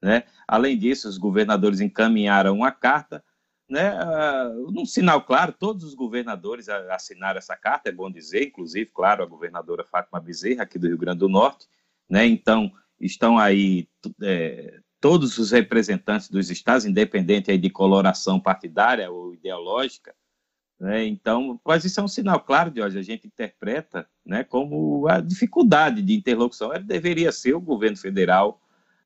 né? Além disso, os governadores encaminharam uma carta, né, uh, num sinal claro, todos os governadores assinaram essa carta, é bom dizer, inclusive, claro, a governadora Fátima Bezerra, aqui do Rio Grande do Norte, né, então estão aí é, todos os representantes dos estados, independente aí de coloração partidária ou ideológica, né, então, mas isso é um sinal claro de hoje, a gente interpreta né, como a dificuldade de interlocução, deveria ser o governo federal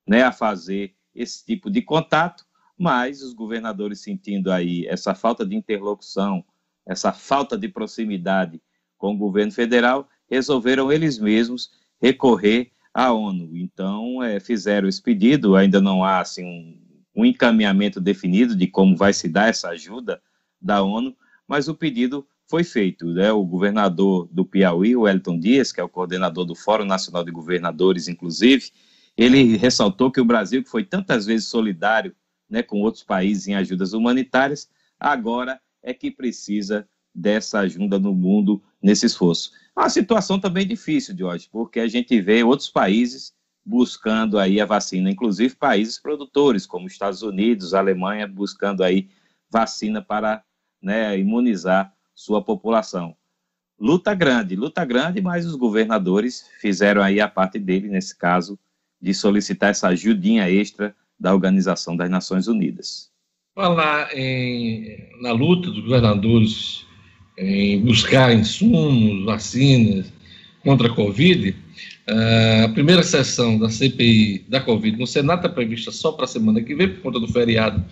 né, a fazer esse tipo de contato, mas os governadores sentindo aí essa falta de interlocução, essa falta de proximidade com o governo federal, resolveram eles mesmos recorrer à ONU. Então, é, fizeram esse pedido, ainda não há assim, um, um encaminhamento definido de como vai se dar essa ajuda da ONU, mas o pedido foi feito. Né? O governador do Piauí, o Elton Dias, que é o coordenador do Fórum Nacional de Governadores, inclusive, ele ressaltou que o Brasil, que foi tantas vezes solidário né, com outros países em ajudas humanitárias, agora é que precisa dessa ajuda no mundo nesse esforço. É uma situação também difícil, de hoje, porque a gente vê outros países buscando aí a vacina, inclusive países produtores, como Estados Unidos, Alemanha, buscando aí vacina para né, imunizar sua população. Luta grande, luta grande, mas os governadores fizeram aí a parte dele, nesse caso, de solicitar essa ajudinha extra da Organização das Nações Unidas. Falar em, na luta dos governadores em buscar insumos, vacinas contra a Covid, eh, a primeira sessão da CPI da Covid no Senado está prevista só para a semana que vem, por conta do feriado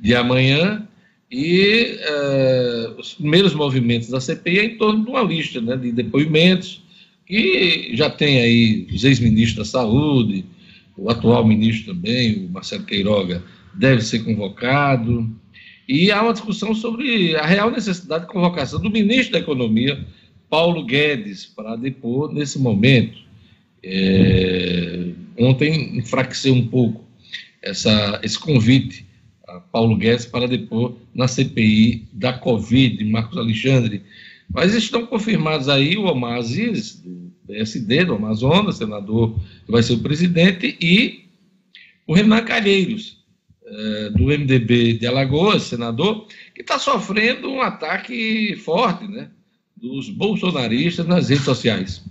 de amanhã, e uh, os primeiros movimentos da CPI é em torno de uma lista né, de depoimentos que já tem aí os ex-ministros da Saúde, o atual ministro também, o Marcelo Queiroga, deve ser convocado. E há uma discussão sobre a real necessidade de convocação do ministro da Economia, Paulo Guedes, para depor nesse momento. É, ontem enfraqueceu um pouco essa, esse convite a Paulo Guedes para depor na CPI da Covid, Marcos Alexandre. Mas estão confirmados aí o Omar Aziz, do PSD, do Amazonas, senador que vai ser o presidente, e o Renan Calheiros, do MDB de Alagoas, senador, que está sofrendo um ataque forte né, dos bolsonaristas nas redes sociais.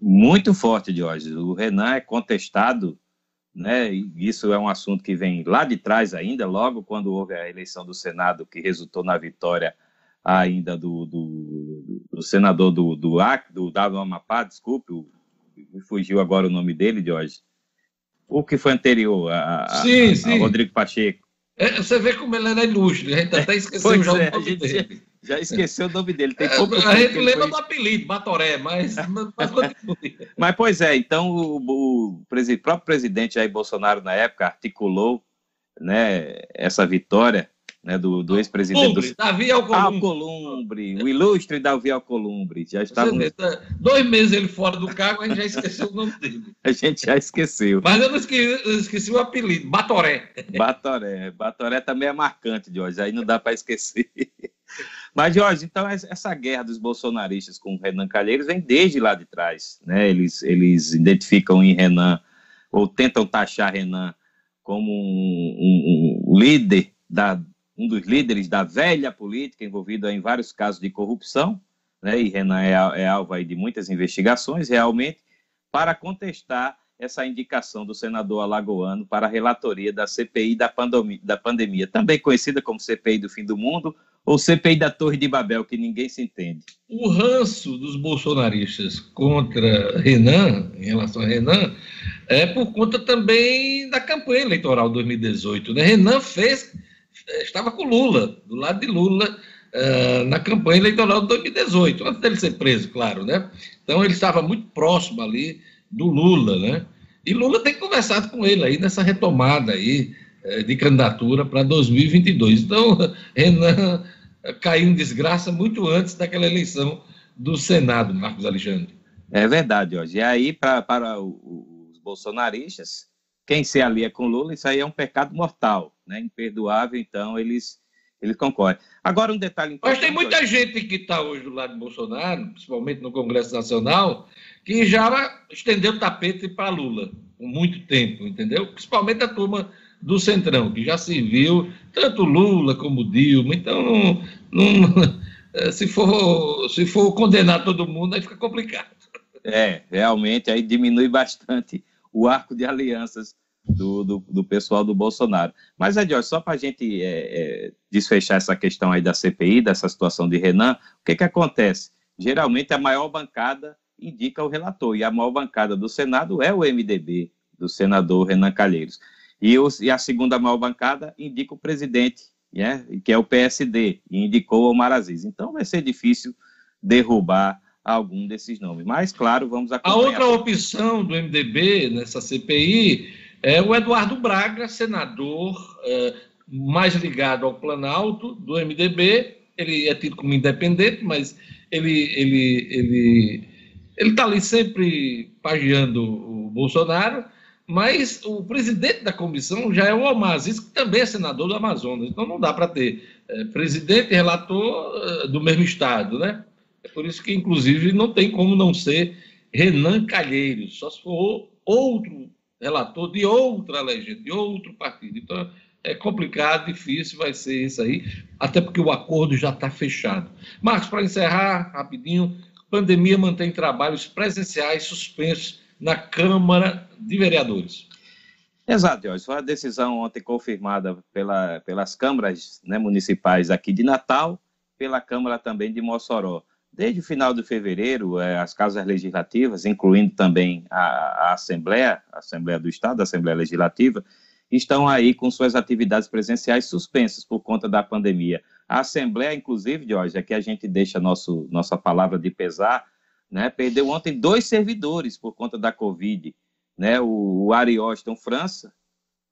Muito forte, Jorge. O Renan é contestado, né? Isso é um assunto que vem lá de trás ainda, logo quando houve a eleição do Senado, que resultou na vitória ainda do, do, do senador do, do do, do Amapá, desculpe, me fugiu agora o nome dele, de hoje. O que foi anterior a, sim, a, sim. a Rodrigo Pacheco. É, você vê como ele era ilustre, a gente até esqueceu já é, o nome dele. Já esqueceu o nome dele. Tem é, a gente lembra foi... do apelido, Batoré, mas, mas, mas pois é, então o, o, o próprio presidente Jair Bolsonaro na época articulou né, essa vitória né, do, do ex-presidente do Davi Alcolumbre. Alcolumbre, o ilustre Davi Alcolumbre. Já estava... Tá, dois meses ele fora do cargo, a gente já esqueceu o nome dele. A gente já esqueceu. Mas eu não esqueci, eu esqueci o apelido, Batoré. Batoré. Batoré também é marcante, Jorge, aí não dá para esquecer. Mas, Jorge, então essa guerra dos bolsonaristas com o Renan Calheiros vem desde lá de trás. Né? Eles, eles identificam em Renan, ou tentam taxar Renan como um, um, um líder da, um dos líderes da velha política, envolvido em vários casos de corrupção, né, e Renan é, é alvo aí de muitas investigações, realmente, para contestar essa indicação do senador alagoano para a relatoria da CPI da pandemia, da pandemia, também conhecida como CPI do fim do mundo ou CPI da Torre de Babel, que ninguém se entende. O ranço dos bolsonaristas contra Renan, em relação a Renan, é por conta também da campanha eleitoral 2018. Né? Renan fez estava com Lula, do lado de Lula, uh, na campanha eleitoral de 2018, antes dele ser preso, claro, né? Então ele estava muito próximo ali do Lula, né? E Lula tem conversado com ele aí nessa retomada aí uh, de candidatura para 2022. Então, Renan caiu em desgraça muito antes daquela eleição do Senado, Marcos Alexandre. É verdade, hoje. E aí, pra, para os bolsonaristas, quem se alia com Lula, isso aí é um pecado mortal, né? imperdoável, então eles eles concorrem. Agora, um detalhe Mas tem muita gente que está hoje do lado de Bolsonaro, principalmente no Congresso Nacional, que já estendeu o tapete para Lula por muito tempo, entendeu? Principalmente a turma do Centrão, que já se viu tanto Lula como Dilma. Então, não, não, se, for, se for condenar todo mundo, aí fica complicado. É, realmente, aí diminui bastante o arco de alianças do, do, do pessoal do Bolsonaro. Mas, Edior, só para a gente é, é, desfechar essa questão aí da CPI, dessa situação de Renan, o que, que acontece? Geralmente a maior bancada indica o relator, e a maior bancada do Senado é o MDB, do senador Renan Calheiros. E, os, e a segunda maior bancada indica o presidente, né, que é o PSD, e indicou o Omar Aziz. Então vai ser difícil derrubar algum desses nomes. Mas, claro, vamos acompanhar. A outra opção do MDB nessa CPI é o Eduardo Braga, senador é, mais ligado ao Planalto do MDB. Ele é tido como independente, mas ele ele ele ele está ali sempre pagiando o Bolsonaro. Mas o presidente da comissão já é o Omar que também é senador do Amazonas. Então não dá para ter é, presidente e relator é, do mesmo estado, né? É por isso que, inclusive, não tem como não ser Renan Calheiros, só se for outro relator de outra legenda, de outro partido. Então, é complicado, difícil vai ser isso aí, até porque o acordo já está fechado. Marcos, para encerrar rapidinho, pandemia mantém trabalhos presenciais suspensos na Câmara de Vereadores. Exato, Jorge. Foi a decisão ontem confirmada pela, pelas câmaras né, municipais aqui de Natal, pela Câmara também de Mossoró. Desde o final de fevereiro, é, as casas legislativas, incluindo também a, a, Assembleia, a Assembleia do Estado, a Assembleia Legislativa, estão aí com suas atividades presenciais suspensas por conta da pandemia. A Assembleia, inclusive, Jorge, aqui a gente deixa nosso, nossa palavra de pesar, né, perdeu ontem dois servidores por conta da Covid. Né, o, o França,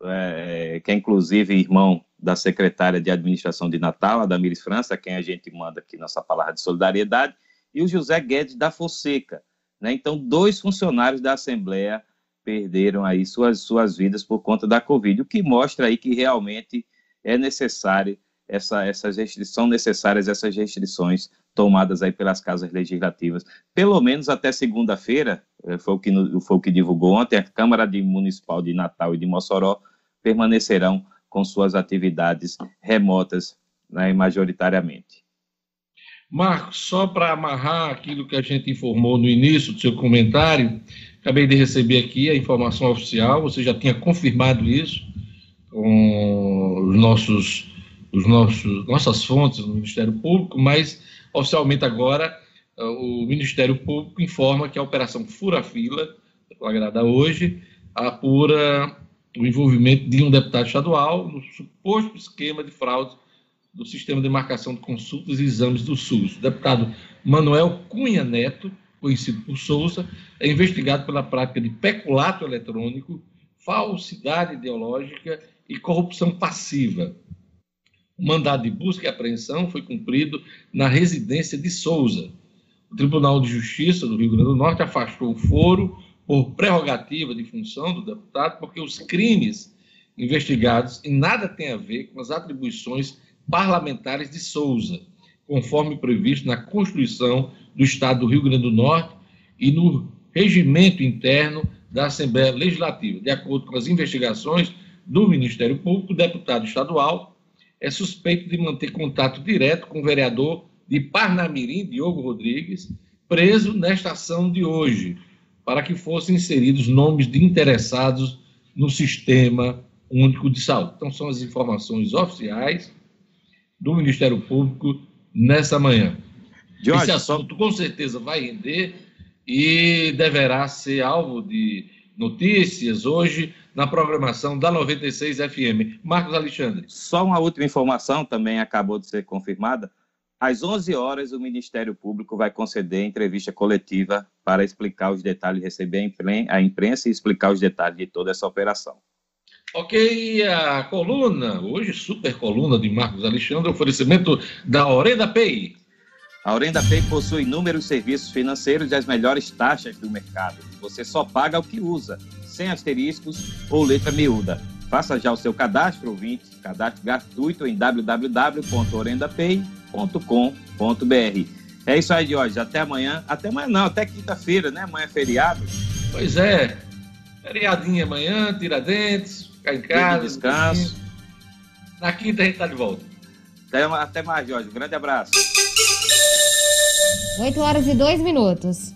é, que é inclusive irmão da secretária de administração de Natal, a França, quem a gente manda aqui nossa palavra de solidariedade, e o José Guedes da Fonseca. Né? Então, dois funcionários da Assembleia perderam aí suas, suas vidas por conta da Covid, o que mostra aí que realmente é necessário essa, essas restrições, são necessárias essas restrições tomadas aí pelas casas legislativas, pelo menos até segunda-feira, eh, foi o que foi o que divulgou ontem, a Câmara de Municipal de Natal e de Mossoró permanecerão com suas atividades remotas, né, majoritariamente. Marcos, só para amarrar aquilo que a gente informou no início do seu comentário, acabei de receber aqui a informação oficial, você já tinha confirmado isso com os nossos, os nossos, nossas fontes no Ministério Público, mas oficialmente agora o Ministério Público informa que a Operação Fura Fila, flagrada hoje, apura o envolvimento de um deputado estadual no suposto esquema de fraude do sistema de marcação de consultas e exames do SUS. O deputado Manuel Cunha Neto, conhecido por Souza, é investigado pela prática de peculato eletrônico, falsidade ideológica e corrupção passiva. O mandado de busca e apreensão foi cumprido na residência de Souza. O Tribunal de Justiça do Rio Grande do Norte afastou o foro por prerrogativa de função do deputado, porque os crimes investigados em nada têm a ver com as atribuições parlamentares de Souza, conforme previsto na Constituição do Estado do Rio Grande do Norte e no regimento interno da Assembleia Legislativa. De acordo com as investigações do Ministério Público, o deputado estadual é suspeito de manter contato direto com o vereador de Parnamirim, Diogo Rodrigues, preso nesta ação de hoje, para que fossem inseridos nomes de interessados no Sistema Único de Saúde. Então, são as informações oficiais do Ministério Público nessa manhã. Jorge, Esse assunto com certeza vai render e deverá ser alvo de notícias hoje na programação da 96 FM. Marcos Alexandre. Só uma última informação também acabou de ser confirmada. Às 11 horas, o Ministério Público vai conceder entrevista coletiva para explicar os detalhes, receber a imprensa e explicar os detalhes de toda essa operação. Ok, a coluna, hoje super coluna de Marcos Alexandre, oferecimento da Orenda Pay. A Orenda Pay possui inúmeros serviços financeiros e as melhores taxas do mercado. Você só paga o que usa, sem asteriscos ou letra miúda. Faça já o seu cadastro, ouvinte, cadastro gratuito em www.orendapay.com.br. É isso aí, Jorge. Até amanhã. Até amanhã não, até quinta-feira, né? Amanhã é feriado. Pois é. Feriadinha amanhã, Tiradentes, ficar em casa. descanso. Na quinta a gente tá de volta. Até, até mais, Jorge. Um grande abraço. 8 horas e 2 minutos.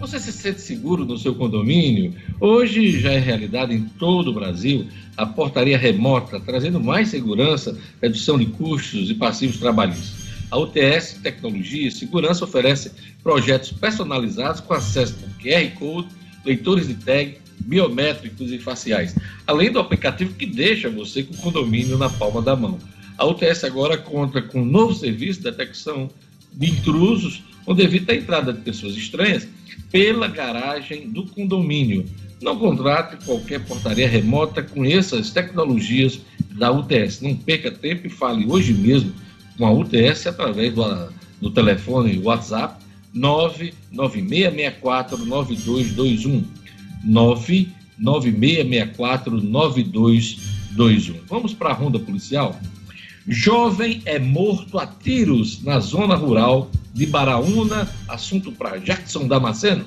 Você se sente seguro no seu condomínio? Hoje já é realidade em todo o Brasil a portaria remota, trazendo mais segurança, redução de custos e passivos trabalhistas. A UTS Tecnologia e Segurança oferece projetos personalizados com acesso por QR Code, leitores de tag, biométricos e faciais, além do aplicativo que deixa você com o condomínio na palma da mão. A UTS agora conta com um novo serviço de detecção de intrusos, onde evita a entrada de pessoas estranhas pela garagem do condomínio. Não contrate qualquer portaria remota com essas tecnologias da UTS. Não perca tempo e fale hoje mesmo com a UTS através do, do telefone WhatsApp 996649221. 996649221. Vamos para a ronda policial? Jovem é morto a tiros na zona rural de Baraúna. Assunto para Jackson Damasceno.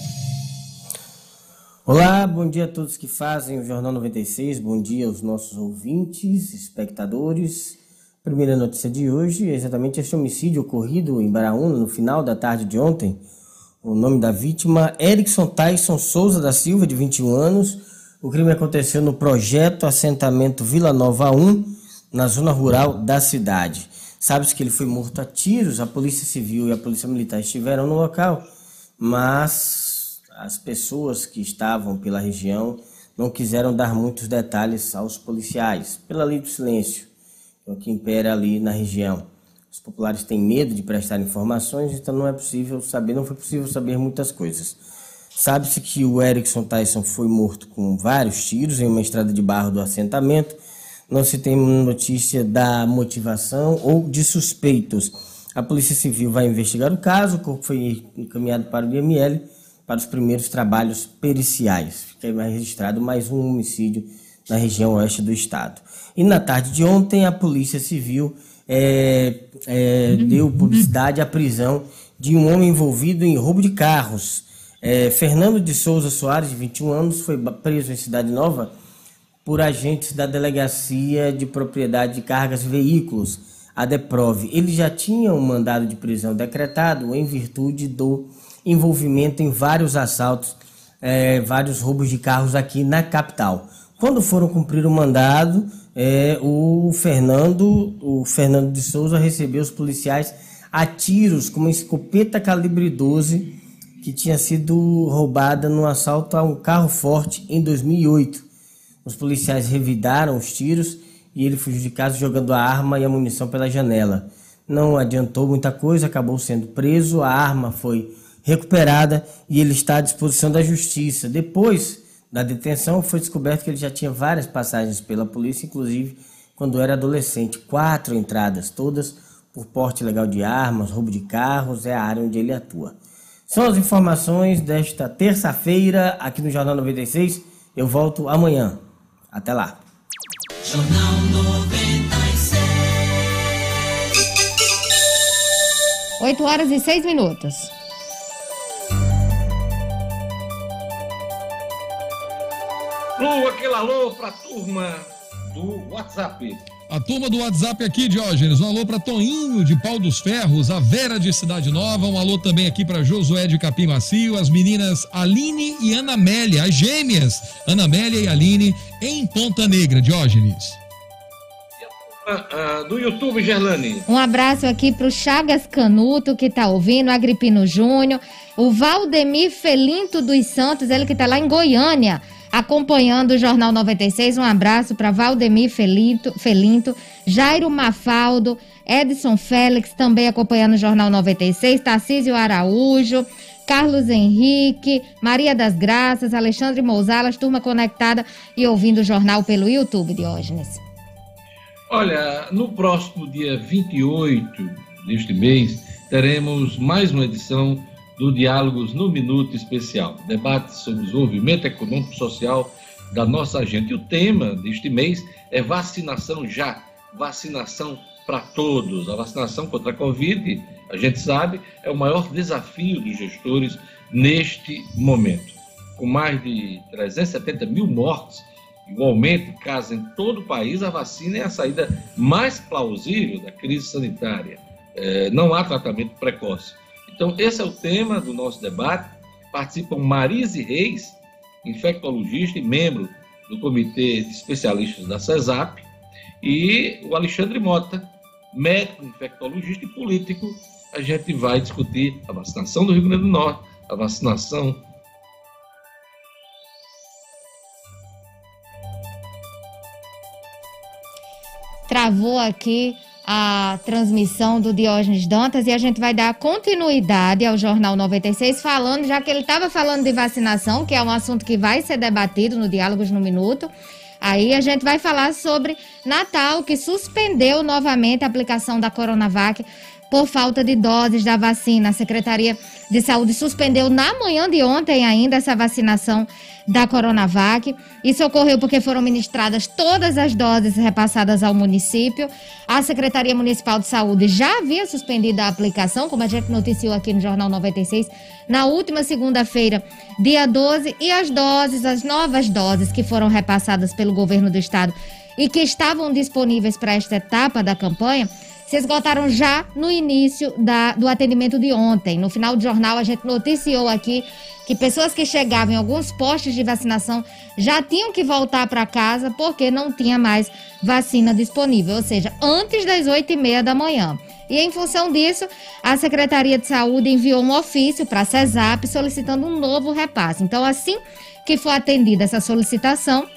Olá, bom dia a todos que fazem o Jornal 96, bom dia aos nossos ouvintes, espectadores. Primeira notícia de hoje é exatamente este homicídio ocorrido em Baraúna no final da tarde de ontem. O nome da vítima, Erickson Tyson Souza da Silva, de 21 anos. O crime aconteceu no projeto Assentamento Vila Nova 1, na zona rural da cidade. Sabe-se que ele foi morto a tiros, a Polícia Civil e a Polícia Militar estiveram no local, mas as pessoas que estavam pela região não quiseram dar muitos detalhes aos policiais, pela lei do silêncio, é que impera ali na região. Os populares têm medo de prestar informações, então não é possível saber, não foi possível saber muitas coisas. Sabe-se que o Erickson Tyson foi morto com vários tiros em uma estrada de barro do assentamento. Não se tem notícia da motivação ou de suspeitos. A Polícia Civil vai investigar o caso, o corpo foi encaminhado para o IML para os primeiros trabalhos periciais. Fica registrado mais um homicídio na região oeste do estado. E na tarde de ontem, a Polícia Civil é, é, deu publicidade à prisão de um homem envolvido em roubo de carros. É, Fernando de Souza Soares, de 21 anos, foi preso em Cidade Nova por agentes da Delegacia de Propriedade de Cargas e Veículos, a DEPROV. Ele já tinha um mandado de prisão decretado em virtude do envolvimento em vários assaltos, é, vários roubos de carros aqui na capital. Quando foram cumprir o mandado, é, o Fernando, o Fernando de Souza recebeu os policiais a tiros com uma escopeta calibre 12 que tinha sido roubada no assalto a um carro forte em 2008. Os policiais revidaram os tiros e ele fugiu de casa jogando a arma e a munição pela janela. Não adiantou muita coisa, acabou sendo preso, a arma foi recuperada e ele está à disposição da justiça. Depois da detenção, foi descoberto que ele já tinha várias passagens pela polícia, inclusive quando era adolescente. Quatro entradas, todas por porte legal de armas, roubo de carros, é a área onde ele atua. São as informações desta terça-feira aqui no Jornal 96. Eu volto amanhã. Até lá. Jornal 96. 8 horas e 6 minutos. Lu, aquele alô pra turma do WhatsApp. A turma do WhatsApp aqui, Diógenes. Um alô para Toninho de Pau dos Ferros, a Vera de Cidade Nova. Um alô também aqui para Josué de Capim Macio, as meninas Aline e Ana Amélia, as gêmeas Ana Amélia e Aline, em Ponta Negra, Diógenes. Uh, do YouTube, Gerlane. Um abraço aqui para o Chagas Canuto, que está ouvindo, Agripino Júnior, o Valdemir Felinto dos Santos, ele que está lá em Goiânia. Acompanhando o Jornal 96. Um abraço para Valdemir Felinto, Felinto, Jairo Mafaldo, Edson Félix, também acompanhando o Jornal 96, Tarcísio Araújo, Carlos Henrique, Maria das Graças, Alexandre Mousalas, turma conectada e ouvindo o jornal pelo YouTube, Diógenes. Olha, no próximo dia 28 deste mês, teremos mais uma edição do Diálogos no Minuto Especial, debate sobre o desenvolvimento econômico e social da nossa gente. E o tema deste mês é vacinação já, vacinação para todos. A vacinação contra a Covid, a gente sabe, é o maior desafio dos gestores neste momento. Com mais de 370 mil mortes e o aumento de casos em todo o país, a vacina é a saída mais plausível da crise sanitária. É, não há tratamento precoce. Então, esse é o tema do nosso debate. Participam Marise Reis, infectologista e membro do Comitê de Especialistas da CESAP, e o Alexandre Mota, médico, infectologista e político. A gente vai discutir a vacinação do Rio Grande do Norte, a vacinação travou aqui a transmissão do Diógenes Dantas e a gente vai dar continuidade ao Jornal 96 falando, já que ele estava falando de vacinação, que é um assunto que vai ser debatido no Diálogos no Minuto. Aí a gente vai falar sobre Natal, que suspendeu novamente a aplicação da Coronavac por falta de doses da vacina. A Secretaria de Saúde suspendeu na manhã de ontem ainda essa vacinação da Coronavac. Isso ocorreu porque foram ministradas todas as doses repassadas ao município. A Secretaria Municipal de Saúde já havia suspendido a aplicação, como a gente noticiou aqui no Jornal 96, na última segunda-feira, dia 12, e as doses, as novas doses que foram repassadas pelo governo do estado e que estavam disponíveis para esta etapa da campanha se esgotaram já no início da, do atendimento de ontem. No final do jornal, a gente noticiou aqui que pessoas que chegavam em alguns postos de vacinação já tinham que voltar para casa porque não tinha mais vacina disponível, ou seja, antes das oito e meia da manhã. E em função disso, a Secretaria de Saúde enviou um ofício para a CESAP solicitando um novo repasse. Então, assim que for atendida essa solicitação,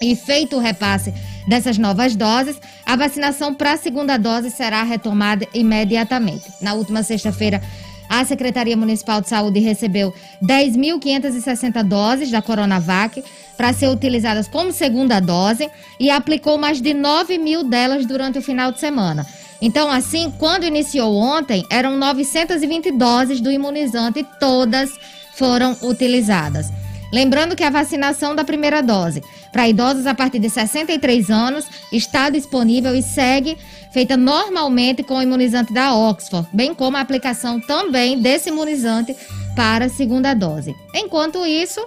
e feito o repasse dessas novas doses, a vacinação para a segunda dose será retomada imediatamente. Na última sexta-feira, a Secretaria Municipal de Saúde recebeu 10.560 doses da Coronavac para ser utilizadas como segunda dose e aplicou mais de 9 mil delas durante o final de semana. Então, assim, quando iniciou ontem, eram 920 doses do imunizante todas foram utilizadas. Lembrando que a vacinação da primeira dose para idosos a partir de 63 anos está disponível e segue feita normalmente com o imunizante da Oxford, bem como a aplicação também desse imunizante para a segunda dose. Enquanto isso,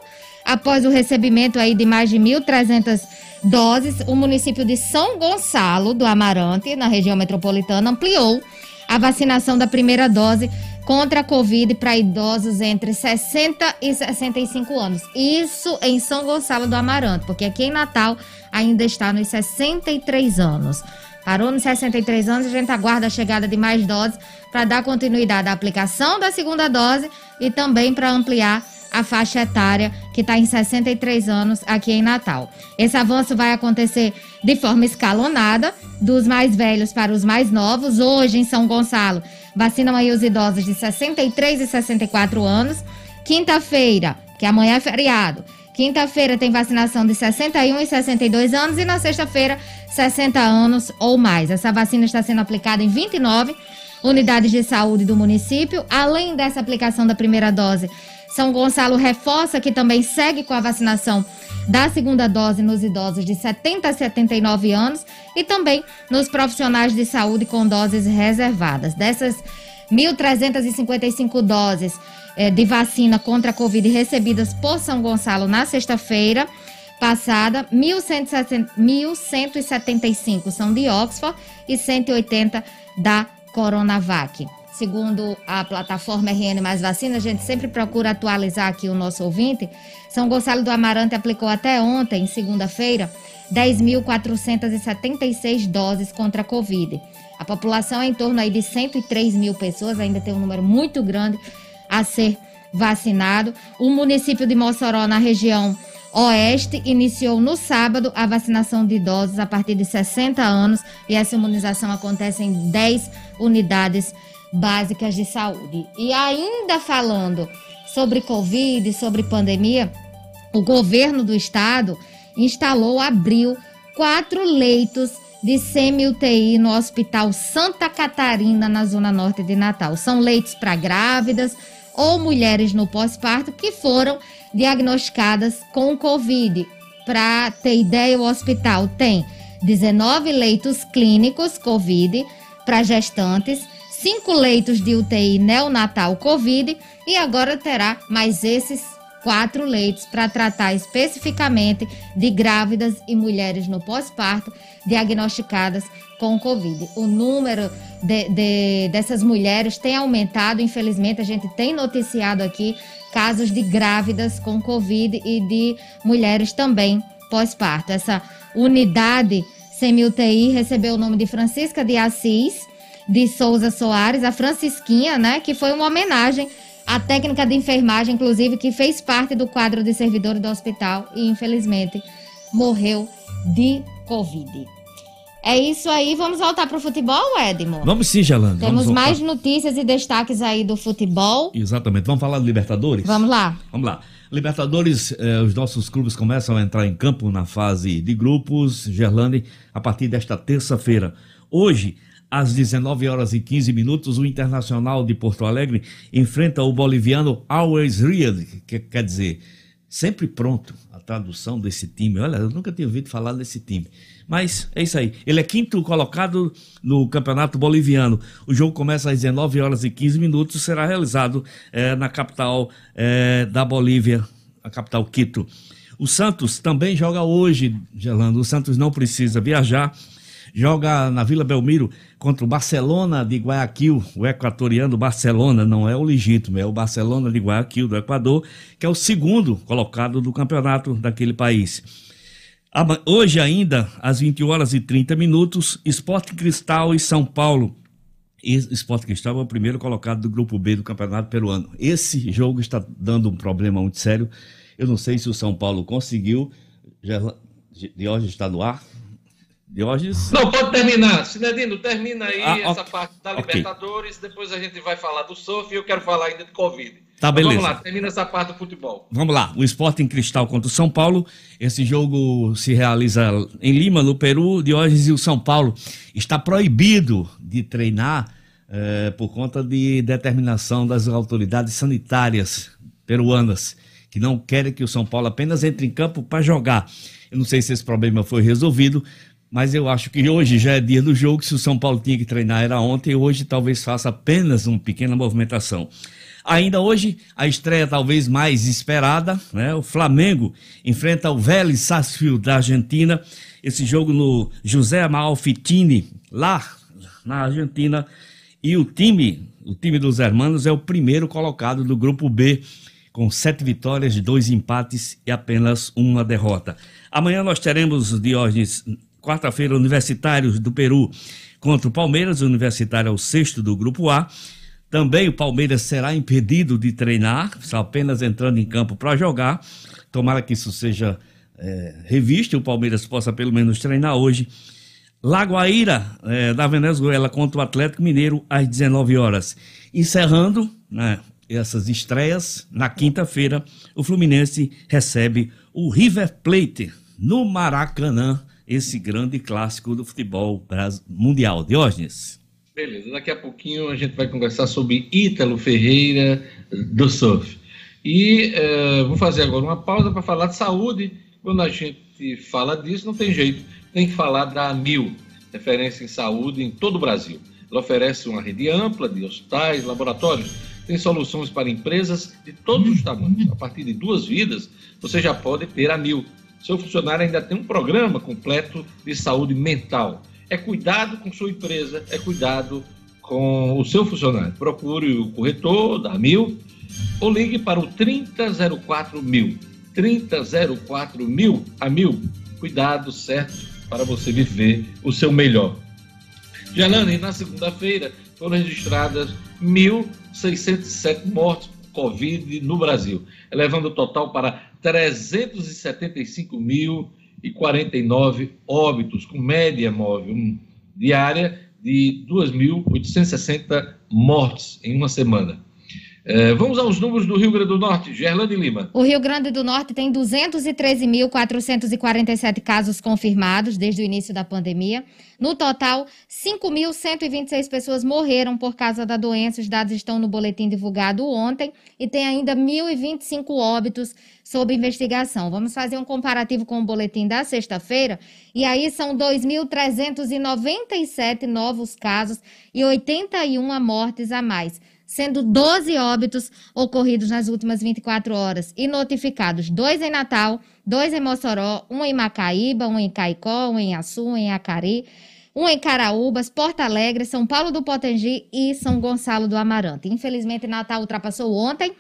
após o recebimento aí de mais de 1.300 doses, o município de São Gonçalo do Amarante, na região metropolitana, ampliou a vacinação da primeira dose contra a Covid para idosos entre 60 e 65 anos. Isso em São Gonçalo do Amaranto, porque aqui em Natal ainda está nos 63 anos. Parou nos 63 anos, a gente aguarda a chegada de mais doses para dar continuidade à aplicação da segunda dose e também para ampliar a faixa etária que está em 63 anos aqui em Natal. Esse avanço vai acontecer de forma escalonada, dos mais velhos para os mais novos. Hoje, em São Gonçalo, vacinam aí os idosos de 63 e 64 anos. Quinta-feira, que amanhã é feriado, quinta-feira tem vacinação de 61 e 62 anos e na sexta-feira 60 anos ou mais. Essa vacina está sendo aplicada em 29 unidades de saúde do município. Além dessa aplicação da primeira dose, São Gonçalo reforça que também segue com a vacinação da segunda dose nos idosos de 70 a 79 anos e também nos profissionais de saúde com doses reservadas. Dessas 1.355 doses eh, de vacina contra a Covid recebidas por São Gonçalo na sexta-feira passada, 1.175 são de Oxford e 180 da Coronavac. Segundo a plataforma RN Mais Vacina, a gente sempre procura atualizar aqui o nosso ouvinte. São Gonçalo do Amarante aplicou até ontem, segunda-feira, 10.476 doses contra a Covid. A população é em torno aí de 103 mil pessoas, ainda tem um número muito grande a ser vacinado. O município de Mossoró, na região Oeste iniciou no sábado a vacinação de idosos a partir de 60 anos e essa imunização acontece em 10 unidades básicas de saúde. E ainda falando sobre Covid, sobre pandemia, o governo do estado instalou, abriu quatro leitos de semi-UTI no Hospital Santa Catarina, na Zona Norte de Natal. São leitos para grávidas ou mulheres no pós-parto que foram diagnosticadas com Covid. Para ter ideia, o hospital tem 19 leitos clínicos Covid para gestantes, 5 leitos de UTI neonatal Covid e agora terá mais esses quatro leitos para tratar especificamente de grávidas e mulheres no pós-parto diagnosticadas com Covid. O número de, de, dessas mulheres tem aumentado, infelizmente, a gente tem noticiado aqui casos de grávidas com Covid e de mulheres também pós-parto. Essa unidade semi-UTI recebeu o nome de Francisca de Assis de Souza Soares, a Francisquinha, né, que foi uma homenagem à técnica de enfermagem, inclusive, que fez parte do quadro de servidores do hospital e, infelizmente, morreu de Covid. É isso aí. Vamos voltar para o futebol, Edmo? Vamos sim, Jalanda. Temos mais notícias e destaques aí do futebol. Exatamente. Vamos falar do Libertadores? Vamos lá. Vamos lá. Libertadores, eh, os nossos clubes começam a entrar em campo na fase de grupos, Gerlande, a partir desta terça-feira. Hoje, às 19 horas e 15 minutos, o Internacional de Porto Alegre enfrenta o boliviano Always Ready, que quer dizer, sempre pronto, a tradução desse time. Olha, eu nunca tinha ouvido falar desse time. Mas é isso aí. Ele é quinto colocado no Campeonato Boliviano. O jogo começa às 19 horas e 15 minutos. Será realizado é, na capital é, da Bolívia, a capital Quito. O Santos também joga hoje, Gelando. O Santos não precisa viajar. Joga na Vila Belmiro contra o Barcelona de Guayaquil, o equatoriano Barcelona, não é o legítimo, é o Barcelona de Guayaquil do Equador, que é o segundo colocado do campeonato daquele país. Hoje ainda, às 20 horas e 30 minutos, Esporte Cristal e São Paulo. Esporte Cristal é o primeiro colocado do grupo B do Campeonato Peruano. Esse jogo está dando um problema muito sério. Eu não sei se o São Paulo conseguiu. Já, de hoje está no ar. Diógenes? Não, pode terminar. Sinedino, termina aí ah, essa okay. parte da Libertadores. Okay. Depois a gente vai falar do surf e eu quero falar ainda de Covid. Tá, beleza. Então, vamos lá, termina essa parte do futebol. Vamos lá. O Esporte em Cristal contra o São Paulo. Esse jogo se realiza em Lima, no Peru. Diógenes e o São Paulo está proibido de treinar eh, por conta de determinação das autoridades sanitárias peruanas, que não querem que o São Paulo apenas entre em campo para jogar. Eu não sei se esse problema foi resolvido, mas eu acho que hoje já é dia do jogo. Se o São Paulo tinha que treinar era ontem, hoje talvez faça apenas uma pequena movimentação. Ainda hoje, a estreia talvez mais esperada, né? O Flamengo enfrenta o Vélez Sarsfield da Argentina. Esse jogo no José Amalfitini, lá na Argentina. E o time, o time dos hermanos, é o primeiro colocado do grupo B, com sete vitórias, dois empates e apenas uma derrota. Amanhã nós teremos Diógenes quarta-feira, Universitários do Peru contra o Palmeiras. O Universitário é o sexto do Grupo A. Também o Palmeiras será impedido de treinar, está apenas entrando em campo para jogar. Tomara que isso seja é, revisto e o Palmeiras possa pelo menos treinar hoje. Lagoaíra, é, da Venezuela, contra o Atlético Mineiro, às 19 horas. Encerrando né, essas estreias, na quinta-feira, o Fluminense recebe o River Plate no Maracanã esse grande clássico do futebol mundial. Diógenes. Beleza, daqui a pouquinho a gente vai conversar sobre Ítalo Ferreira do surf. E uh, vou fazer agora uma pausa para falar de saúde. Quando a gente fala disso, não tem jeito, tem que falar da ANIL, referência em saúde em todo o Brasil. Ela oferece uma rede ampla de hospitais, laboratórios, tem soluções para empresas de todos os tamanhos. A partir de duas vidas, você já pode ter a ANIL seu funcionário ainda tem um programa completo de saúde mental. É cuidado com sua empresa, é cuidado com o seu funcionário. Procure o corretor da Mil ou ligue para o 3004 mil. 3004 mil a mil. Cuidado certo para você viver o seu melhor. Janane, na segunda-feira foram registradas 1.607 mortes por Covid no Brasil, elevando o total para 375.049 óbitos, com média móvel diária de 2.860 mortes em uma semana. É, vamos aos números do Rio Grande do Norte. Gerlane Lima. O Rio Grande do Norte tem 213.447 casos confirmados desde o início da pandemia. No total, 5.126 pessoas morreram por causa da doença. Os dados estão no boletim divulgado ontem. E tem ainda 1.025 óbitos sob investigação. Vamos fazer um comparativo com o boletim da sexta-feira. E aí são 2.397 novos casos e 81 mortes a mais sendo 12 óbitos ocorridos nas últimas 24 horas e notificados dois em Natal, dois em Mossoró, um em Macaíba, um em Caicó, um em Açu, um em Acari, um em Caraúbas, Porto Alegre, São Paulo do Potengi e São Gonçalo do Amarante. Infelizmente, Natal ultrapassou ontem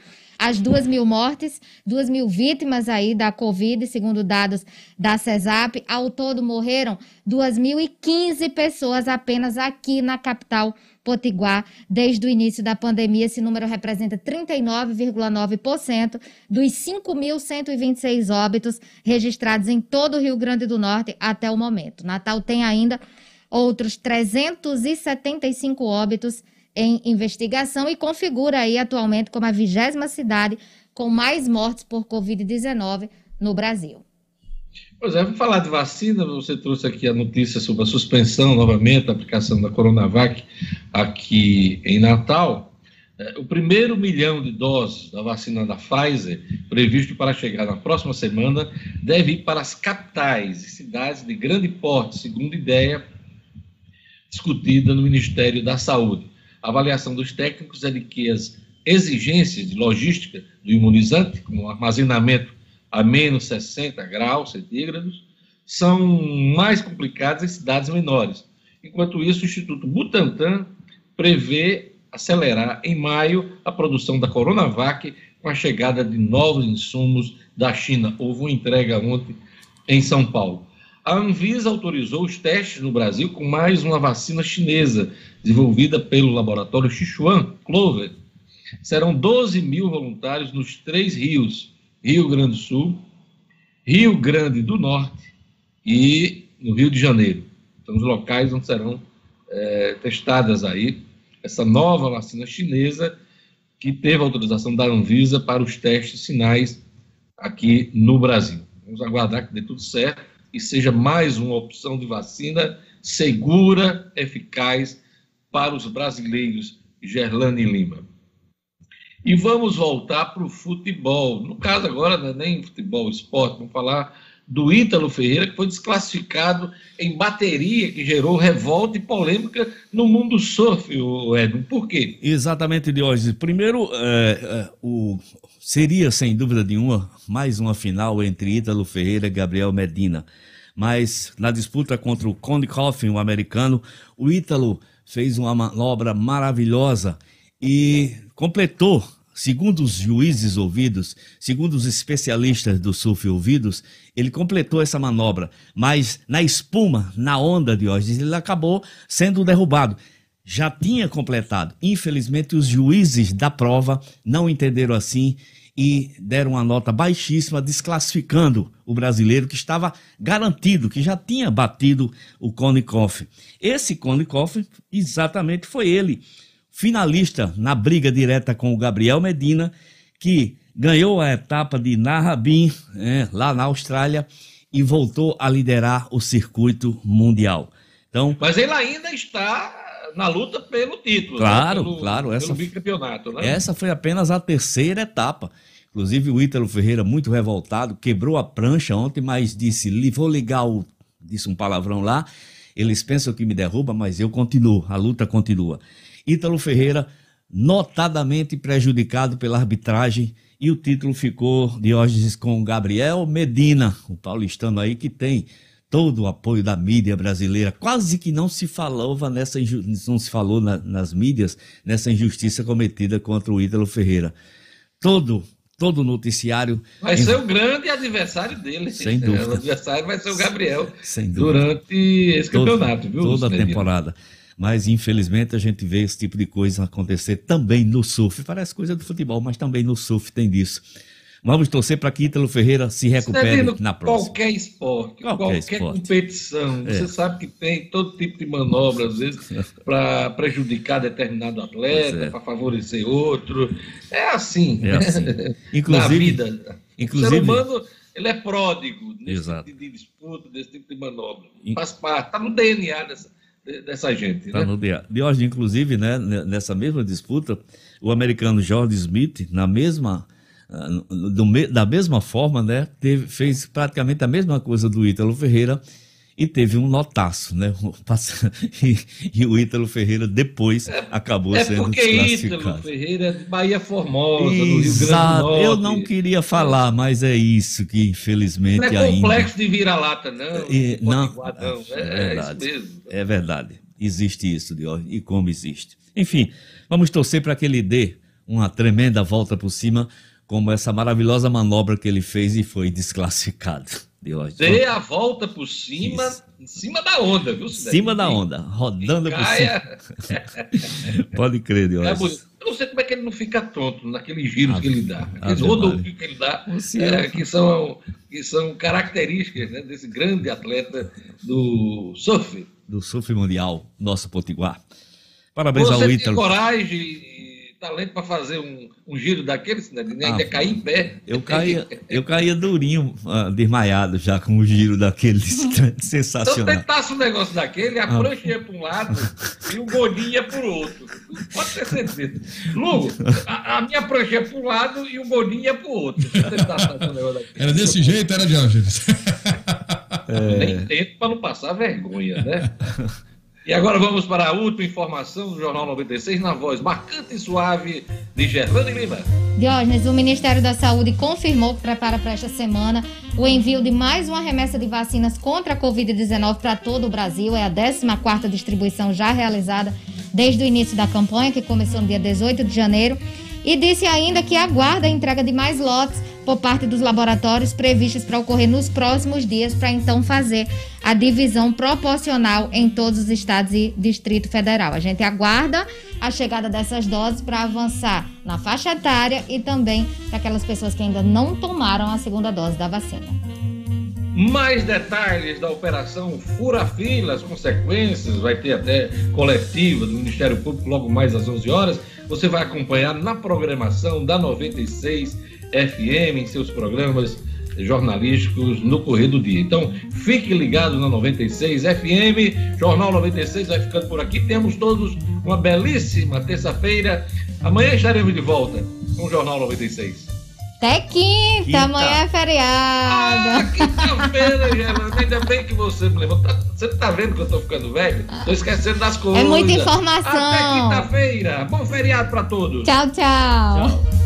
as duas mil mortes, duas mil vítimas aí da Covid, segundo dados da CESAP. Ao todo morreram 2.015 pessoas apenas aqui na capital Potiguar desde o início da pandemia. Esse número representa 39,9% dos 5.126 óbitos registrados em todo o Rio Grande do Norte até o momento. Natal tem ainda outros 375 óbitos em investigação e configura aí atualmente como a vigésima cidade com mais mortes por Covid-19 no Brasil. Pois é, vamos falar de vacina. Você trouxe aqui a notícia sobre a suspensão novamente da aplicação da Coronavac aqui em Natal. É, o primeiro milhão de doses da vacina da Pfizer, previsto para chegar na próxima semana, deve ir para as capitais e cidades de grande porte, segundo ideia discutida no Ministério da Saúde. A avaliação dos técnicos é de que as exigências de logística do imunizante, como armazenamento a menos 60 graus centígrados, são mais complicadas em cidades menores. Enquanto isso, o Instituto Butantan prevê acelerar em maio a produção da Coronavac com a chegada de novos insumos da China. Houve uma entrega ontem em São Paulo. A Anvisa autorizou os testes no Brasil com mais uma vacina chinesa, desenvolvida pelo laboratório Sichuan Clover. Serão 12 mil voluntários nos três rios, Rio Grande do Sul, Rio Grande do Norte e no Rio de Janeiro. São os locais onde serão é, testadas aí essa nova vacina chinesa que teve autorização da Anvisa para os testes sinais aqui no Brasil. Vamos aguardar que dê tudo certo e seja mais uma opção de vacina segura, eficaz para os brasileiros, Gerlane Lima. E vamos voltar para o futebol. No caso agora, não é nem futebol, esporte, vamos falar do Ítalo Ferreira, que foi desclassificado em bateria, que gerou revolta e polêmica no mundo surf, o. Por quê? Exatamente, Diógenes. Primeiro, é, é, o, seria, sem dúvida nenhuma, mais uma final entre Ítalo Ferreira e Gabriel Medina. Mas na disputa contra o Conde Coffin, o americano, o Ítalo fez uma manobra maravilhosa e completou, segundo os juízes ouvidos, segundo os especialistas do surf ouvidos, ele completou essa manobra, mas na espuma, na onda de hoje, ele acabou sendo derrubado. Já tinha completado. Infelizmente, os juízes da prova não entenderam assim e deram uma nota baixíssima, desclassificando o brasileiro que estava garantido, que já tinha batido o Cone Koff. Esse Cone Koff, exatamente foi ele, finalista na briga direta com o Gabriel Medina, que ganhou a etapa de Narrabin, é, lá na Austrália, e voltou a liderar o circuito mundial. Então, Mas ele ainda está na luta pelo título. Né? Claro, né? pelo, claro. Essa, pelo bicampeonato, né? Essa foi apenas a terceira etapa. Inclusive o Ítalo Ferreira, muito revoltado, quebrou a prancha ontem, mas disse: vou ligar o. Disse um palavrão lá. Eles pensam que me derruba, mas eu continuo, a luta continua. Ítalo Ferreira, notadamente prejudicado pela arbitragem, e o título ficou, Diógenes, com Gabriel Medina, o paulistano aí que tem todo o apoio da mídia brasileira. Quase que não se falava nessa não se falou na, nas mídias nessa injustiça cometida contra o Ítalo Ferreira. Todo todo noticiário vai ser o grande adversário dele. Sem dúvida. O adversário vai ser o Gabriel durante esse todo, campeonato, viu? Toda a temporada. Mas infelizmente a gente vê esse tipo de coisa acontecer também no surf. Parece coisa do futebol, mas também no surf tem disso. Vamos torcer para que Ítalo Ferreira se recupere na próxima. Qualquer esporte, qualquer, qualquer esporte. competição, é. você sabe que tem todo tipo de manobra, às vezes, para prejudicar determinado atleta, é. para favorecer outro. É assim. É assim. Inclusive, na vida. Inclusive, o ser humano ele é pródigo nesse Exato. tipo de disputa, desse tipo de manobra. Faz parte, está no DNA dessa, dessa gente. Né? no DNA. De hoje, inclusive, né, nessa mesma disputa, o americano George Smith, na mesma do, da mesma forma, né, teve, fez praticamente a mesma coisa do Ítalo Ferreira e teve um notaço, né? E, e o Ítalo Ferreira depois é, acabou é sendo desclassificado. Ítalo Ferreira é Bahia Formosa, Exato. do Rio Grande do Norte. Eu não queria falar, mas é isso que infelizmente não é complexo ainda... de vira-lata, não. E, não, não. É, é, verdade. É, é verdade. Existe isso, Dior, e como existe. Enfim, vamos torcer para que ele dê uma tremenda volta por cima como essa maravilhosa manobra que ele fez e foi desclassificado. Dê a volta por cima, Isso. em cima da onda, viu? Em cima da onda, rodando por cima. Pode crer, Deus. É eu não sei como é que ele não fica tonto naqueles giros que ele dá. Aqueles rodopios que ele dá, é, que, são, que são características né, desse grande atleta do surf. Do surf mundial, nosso potiguar. Parabéns Você ao Ítalo. Coragem talento para fazer um, um, giro daqueles, né? ainda ah, cair em pé. Eu caía, eu caía durinho, uh, desmaiado já com o giro daqueles sensacional. Se eu tentasse um negócio daquele, a ah. prancha ia para um lado e o gordinho ia para o outro. Pode ter certeza. Lugo, a, a, minha prancha ia para um lado e o gordinho ia para o outro. Se eu tentasse fazer um negócio daquele. Era desse jeito, era Diógenes. É... Nem tento para não passar vergonha, né? E agora vamos para a última informação do Jornal 96, na voz marcante e suave de Gerlane Lima. Diógenes, o Ministério da Saúde confirmou que prepara para esta semana o envio de mais uma remessa de vacinas contra a Covid-19 para todo o Brasil. É a 14ª distribuição já realizada desde o início da campanha, que começou no dia 18 de janeiro. E disse ainda que aguarda a entrega de mais lotes por parte dos laboratórios previstos para ocorrer nos próximos dias, para então fazer a divisão proporcional em todos os estados e Distrito Federal. A gente aguarda a chegada dessas doses para avançar na faixa etária e também para aquelas pessoas que ainda não tomaram a segunda dose da vacina. Mais detalhes da operação Fura Fila, as consequências, vai ter até coletiva do Ministério Público logo mais às 11 horas. Você vai acompanhar na programação da 96 FM, em seus programas jornalísticos no correr do dia. Então, fique ligado na 96 FM, Jornal 96 vai ficando por aqui. Temos todos uma belíssima terça-feira. Amanhã estaremos de volta com o Jornal 96. Até quinta, quinta. amanhã é feriado. Ah, quinta-feira, Gerlanda. Ainda bem que você me lembrou. Tá, você tá vendo que eu tô ficando velho? Tô esquecendo das coisas. É muita informação. Até quinta-feira. Bom feriado para todos. Tchau, tchau. Tchau.